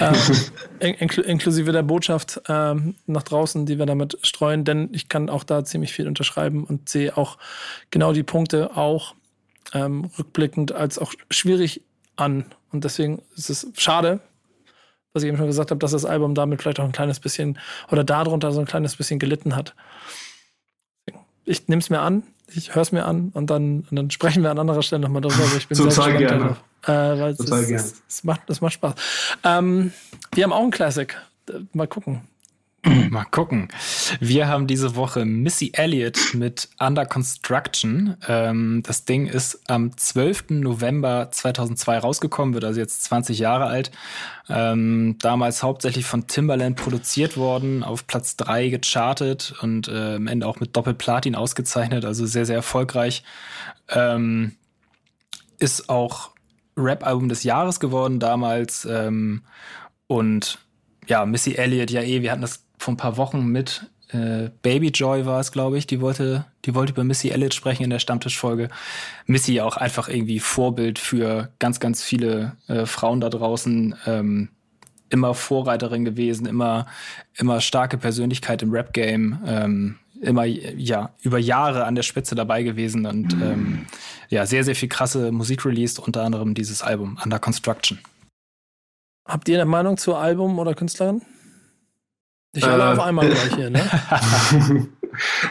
äh, inkl inklusive der Botschaft äh, nach draußen, die wir damit streuen, denn ich kann auch da ziemlich viel unterschreiben und sehe auch genau die Punkte auch ähm, rückblickend als auch schwierig an. Und deswegen ist es schade, was ich eben schon gesagt habe, dass das Album damit vielleicht auch ein kleines bisschen oder darunter so ein kleines bisschen gelitten hat. Ich nehme es mir an, ich höre es mir an und dann, und dann sprechen wir an anderer Stelle nochmal darüber. Ich bin Total gerne. Äh, weil Total es, gerne. Es, macht, es macht Spaß. Ähm, wir haben auch ein Classic. Mal gucken. [CLEARS THROAT] Mal gucken. Wir haben diese Woche Missy Elliott mit Under Construction. Ähm, das Ding ist am 12. November 2002 rausgekommen, wird also jetzt 20 Jahre alt. Ähm, damals hauptsächlich von Timbaland produziert worden, auf Platz 3 gechartet und äh, am Ende auch mit Doppelplatin ausgezeichnet, also sehr, sehr erfolgreich. Ähm, ist auch Rap-Album des Jahres geworden damals. Ähm, und ja, Missy Elliott, ja eh, wir hatten das vor ein paar Wochen mit äh, Baby Joy war es, glaube ich, die wollte, die wollte über Missy Elliott sprechen in der Stammtischfolge. Missy auch einfach irgendwie Vorbild für ganz, ganz viele äh, Frauen da draußen. Ähm, immer Vorreiterin gewesen, immer, immer starke Persönlichkeit im Rap-Game, ähm, immer ja über Jahre an der Spitze dabei gewesen und ähm, ja sehr sehr viel krasse Musik released, unter anderem dieses Album Under Construction. Habt ihr eine Meinung zur Album oder Künstlerin? Nicht alle äh, auf einmal gleich hier, ne?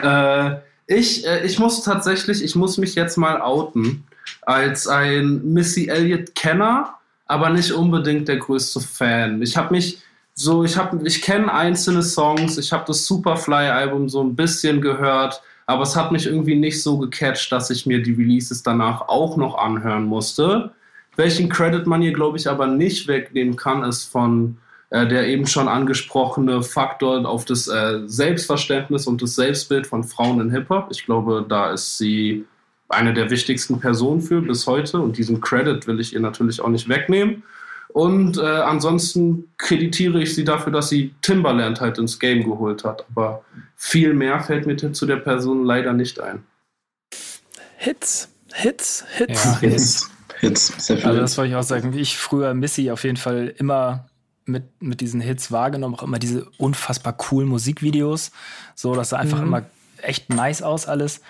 [LAUGHS] äh, ich, äh, ich muss tatsächlich, ich muss mich jetzt mal outen als ein Missy Elliott-Kenner, aber nicht unbedingt der größte Fan. Ich habe mich so, ich habe, ich kenne einzelne Songs, ich habe das Superfly-Album so ein bisschen gehört, aber es hat mich irgendwie nicht so gecatcht, dass ich mir die Releases danach auch noch anhören musste. Welchen Credit man hier, glaube ich, aber nicht wegnehmen kann, ist von der eben schon angesprochene Faktor auf das äh, Selbstverständnis und das Selbstbild von Frauen in Hip-Hop. Ich glaube, da ist sie eine der wichtigsten Personen für bis heute und diesen Credit will ich ihr natürlich auch nicht wegnehmen. Und äh, ansonsten kreditiere ich sie dafür, dass sie Timberland halt ins Game geholt hat. Aber viel mehr fällt mir zu der Person leider nicht ein. Hits, Hits, Hits. Ja, Hits. Hits, sehr viel. Also das wollte ich auch sagen, wie ich früher Missy auf jeden Fall immer mit, mit diesen Hits wahrgenommen, auch immer diese unfassbar coolen Musikvideos. So, das sah einfach mhm. immer echt nice aus alles.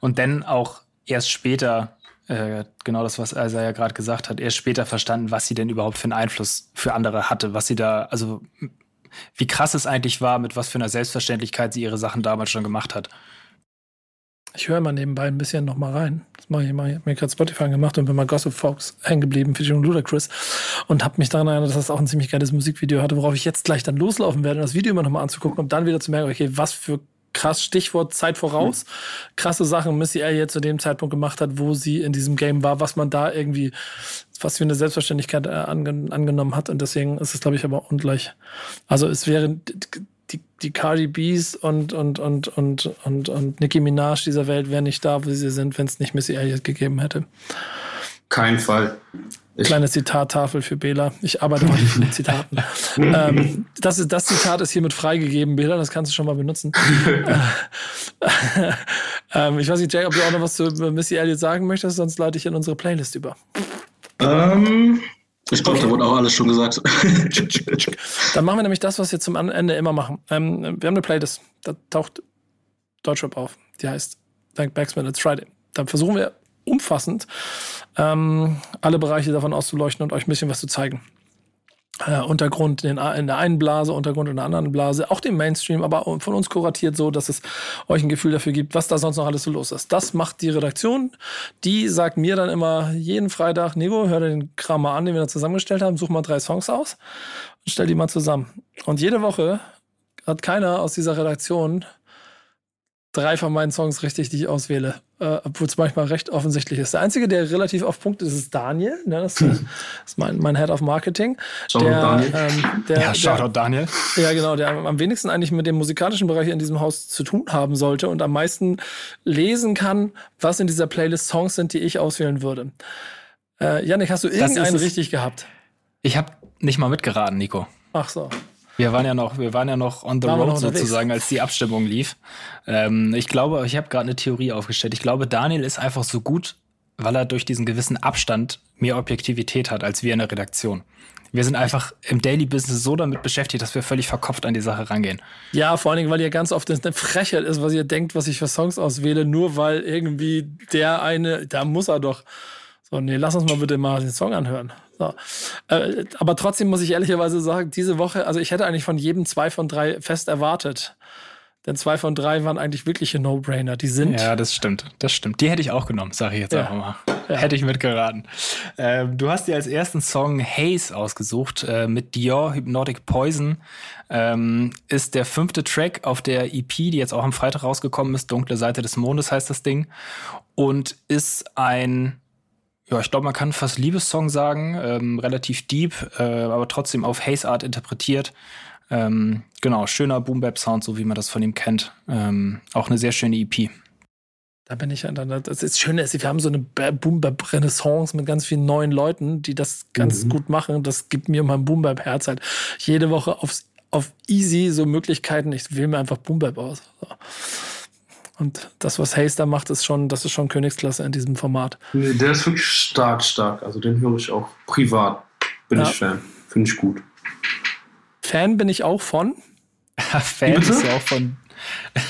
Und dann auch erst später, äh, genau das, was Isa ja gerade gesagt hat, erst später verstanden, was sie denn überhaupt für einen Einfluss für andere hatte, was sie da, also wie krass es eigentlich war, mit was für einer Selbstverständlichkeit sie ihre Sachen damals schon gemacht hat. Ich höre mal nebenbei ein bisschen noch mal rein. Das mache ich mal. Ich habe mir gerade Spotify gemacht und bin mal Gossip Fox hängen geblieben, Featuring Ludacris. Und habe mich daran erinnert, dass das auch ein ziemlich geiles Musikvideo hatte, worauf ich jetzt gleich dann loslaufen werde, um das Video immer noch mal anzugucken, um dann wieder zu merken, okay, was für krass Stichwort Zeit voraus. Krasse Sachen Missy Elliott zu dem Zeitpunkt gemacht hat, wo sie in diesem Game war, was man da irgendwie fast wie eine Selbstverständlichkeit äh, angen angenommen hat. Und deswegen ist es, glaube ich, aber ungleich. Also es wäre die, die Cardi B's und, und, und, und, und, und Nicki Minaj dieser Welt wären nicht da, wo sie sind, wenn es nicht Missy Elliott gegeben hätte. Kein Fall. Ich Kleine Zitattafel für Bela. Ich arbeite heute mit Zitaten. [LAUGHS] ähm, das, ist, das Zitat ist hiermit freigegeben, Bela. Das kannst du schon mal benutzen. [LAUGHS] ähm, ich weiß nicht, Jay, ob du auch noch was zu Missy Elliott sagen möchtest, sonst leite ich in unsere Playlist über. Ähm, ich glaube, da wurde auch alles schon gesagt. [LAUGHS] Dann machen wir nämlich das, was wir zum Ende immer machen. Ähm, wir haben eine Playlist, da taucht Deutschrap auf. Die heißt Thank Backsman, It's Friday. Dann versuchen wir umfassend ähm, alle Bereiche davon auszuleuchten und euch ein bisschen was zu zeigen äh, Untergrund in, in, der einen Blase, Untergrund in der anderen Blase, auch den Mainstream, aber von uns kuratiert so, dass es euch ein Gefühl dafür gibt, was da sonst noch alles so los ist. Das macht die Redaktion. Die sagt mir dann immer jeden Freitag, Nico, hör dir den Kram mal an, den wir da zusammengestellt haben, such mal drei Songs aus und stell die mal zusammen. Und jede Woche hat keiner aus dieser Redaktion drei von meinen Songs richtig, die ich auswähle. Äh, Obwohl es manchmal recht offensichtlich ist. Der einzige, der relativ auf Punkt ist, ist Daniel. Ne? Das, hm. [LAUGHS] ist mein, mein Head of Marketing. Shoutout der, Daniel. Ähm, der, ja, Shoutout Daniel. Ja, genau, der am wenigsten eigentlich mit dem musikalischen Bereich in diesem Haus zu tun haben sollte und am meisten lesen kann, was in dieser Playlist Songs sind, die ich auswählen würde. Äh, Janik, hast du irgendeinen richtig gehabt? Ich habe nicht mal mitgeraten, Nico. Ach so. Wir waren ja noch, wir waren ja noch on the road sozusagen, als die Abstimmung lief. Ähm, ich glaube, ich habe gerade eine Theorie aufgestellt. Ich glaube, Daniel ist einfach so gut, weil er durch diesen gewissen Abstand mehr Objektivität hat als wir in der Redaktion. Wir sind einfach im Daily Business so damit beschäftigt, dass wir völlig verkopft an die Sache rangehen. Ja, vor allen Dingen, weil ihr ganz oft eine Frechheit ist, was ihr denkt, was ich für Songs auswähle, nur weil irgendwie der eine, da muss er doch. So, nee, lass uns mal bitte mal den Song anhören. So. Äh, aber trotzdem muss ich ehrlicherweise sagen, diese Woche, also ich hätte eigentlich von jedem zwei von drei fest erwartet. Denn zwei von drei waren eigentlich wirkliche No-Brainer. Die sind. Ja, das stimmt. Das stimmt. Die hätte ich auch genommen, sage ich jetzt ja. einfach mal. Ja. Hätte ich mitgeraten. Ähm, du hast dir als ersten Song Haze ausgesucht äh, mit Dior Hypnotic Poison. Ähm, ist der fünfte Track auf der EP, die jetzt auch am Freitag rausgekommen ist. Dunkle Seite des Mondes heißt das Ding. Und ist ein ja, ich glaube, man kann fast Liebessong sagen, ähm, relativ deep, äh, aber trotzdem auf Haze Art interpretiert. Ähm, genau, schöner Boom Bap Sound, so wie man das von ihm kennt. Ähm, auch eine sehr schöne EP. Da bin ich dann. Das ist schön, wir haben so eine Boom Bap Renaissance mit ganz vielen neuen Leuten, die das ganz mhm. gut machen. Das gibt mir mein Boom Bap Herz halt jede Woche aufs, auf easy so Möglichkeiten. Ich wähle mir einfach Boom Bap aus. So. Und das, was Hayes da macht, ist schon, das ist schon Königsklasse in diesem Format. Nee, der ist wirklich stark, stark. Also den höre ich auch privat. Bin ja. ich Fan. Finde ich gut. Fan bin ich auch von. [LAUGHS] Fan Bitte? bist du auch von.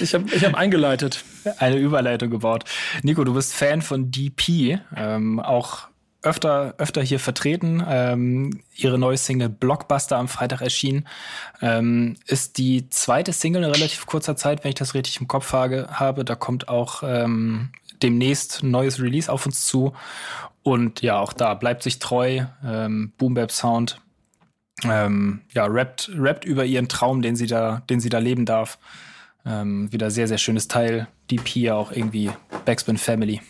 Ich habe ich hab eingeleitet. Eine Überleitung gebaut. Nico, du bist Fan von DP. Ähm, auch öfter, öfter hier vertreten. Ähm, ihre neue Single Blockbuster am Freitag erschienen. Ähm, ist die zweite Single in relativ kurzer Zeit, wenn ich das richtig im Kopf habe. Da kommt auch ähm, demnächst ein neues Release auf uns zu. Und ja, auch da bleibt sich treu. Ähm, Boom Bap Sound. Ähm, ja, rappt, rappt über ihren Traum, den sie da, den sie da leben darf. Ähm, wieder sehr, sehr schönes Teil. DP ja auch irgendwie Backspin Family.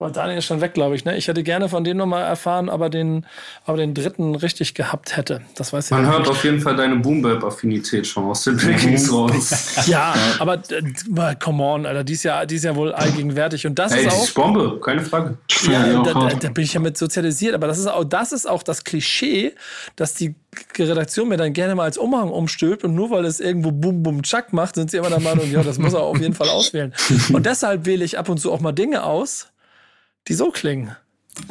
Boah, Daniel ist schon weg, glaube ich. Ne? Ich hätte gerne von dem nochmal erfahren, aber den, aber den dritten richtig gehabt hätte. Das weiß ich Man hört nicht. auf jeden Fall deine Boombap-Affinität schon aus den Blickings raus. ja, aber äh, come on, Alter, die ist ja, die ist ja wohl allgegenwärtig. Und das hey, ist auch. Ist Bombe, keine Frage. Ja, ja da, da, da, bin ich ja mit sozialisiert. Aber das ist auch, das ist auch das Klischee, dass die Redaktion mir dann gerne mal als Umhang umstülpt und nur weil es irgendwo Bum Bum Chuck macht, sind sie immer der Meinung, ja, das muss er auf jeden Fall auswählen. [LAUGHS] Und deshalb wähle ich ab und zu auch mal Dinge aus, die so klingen.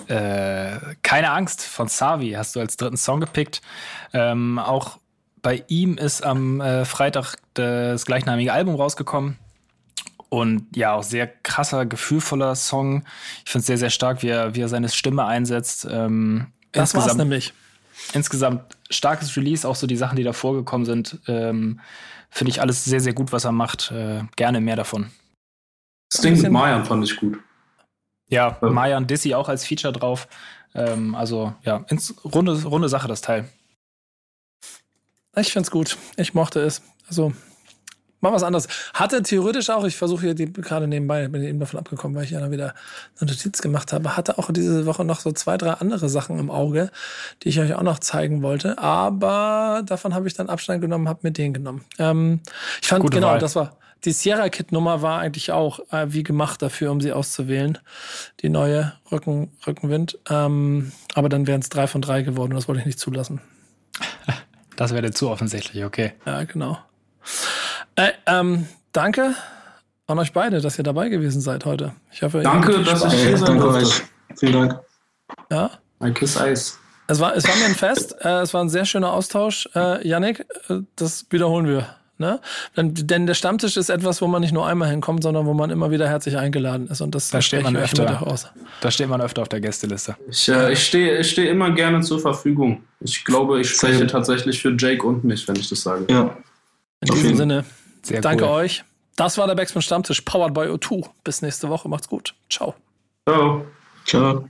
Äh, keine Angst von Savi hast du als dritten Song gepickt. Ähm, auch bei ihm ist am äh, Freitag das gleichnamige Album rausgekommen. Und ja, auch sehr krasser, gefühlvoller Song. Ich finde es sehr, sehr stark, wie er, wie er seine Stimme einsetzt. Ähm, das war's nämlich. Insgesamt starkes Release, auch so die Sachen, die da vorgekommen sind. Ähm, finde ich alles sehr, sehr gut, was er macht. Äh, gerne mehr davon. Das Ding mit Mayan fand ich gut. Ja, ja. Mayan Dissy auch als Feature drauf. Ähm, also ja, ins, runde, runde Sache, das Teil. Ich find's gut. Ich mochte es. Also, mal was anderes. Hatte theoretisch auch, ich versuche hier die, gerade nebenbei, bin eben davon abgekommen, weil ich ja wieder eine Notiz gemacht habe, hatte auch diese Woche noch so zwei, drei andere Sachen im Auge, die ich euch auch noch zeigen wollte. Aber davon habe ich dann Abstand genommen, habe mir den genommen. Ähm, ich fand, Gute genau, Wahl. das war, die Sierra Kit Nummer war eigentlich auch äh, wie gemacht dafür, um sie auszuwählen. Die neue Rücken, Rückenwind. Ähm, aber dann wären es drei von drei geworden. Das wollte ich nicht zulassen. [LAUGHS] Das wäre zu offensichtlich, okay. Ja, genau. Äh, ähm, danke an euch beide, dass ihr dabei gewesen seid heute. Ich hoffe, danke, dass ich hier sein durfte. Vielen Dank. Ja. Ein Kiss Eis. Es war, es war mir ein Fest. Äh, es war ein sehr schöner Austausch. Äh, Yannick, äh, das wiederholen wir. Ne? Denn der Stammtisch ist etwas, wo man nicht nur einmal hinkommt, sondern wo man immer wieder herzlich eingeladen ist. Und das da steht man öfter aus. Da steht man öfter auf der Gästeliste. Ich, äh, ich stehe ich steh immer gerne zur Verfügung. Ich glaube, ich spreche tatsächlich für Jake und mich, wenn ich das sage. Ja. In diesem Sinne, Sehr danke cool. euch. Das war der Backspin Stammtisch, powered by O2. Bis nächste Woche. Macht's gut. Ciao. Ciao. Ciao.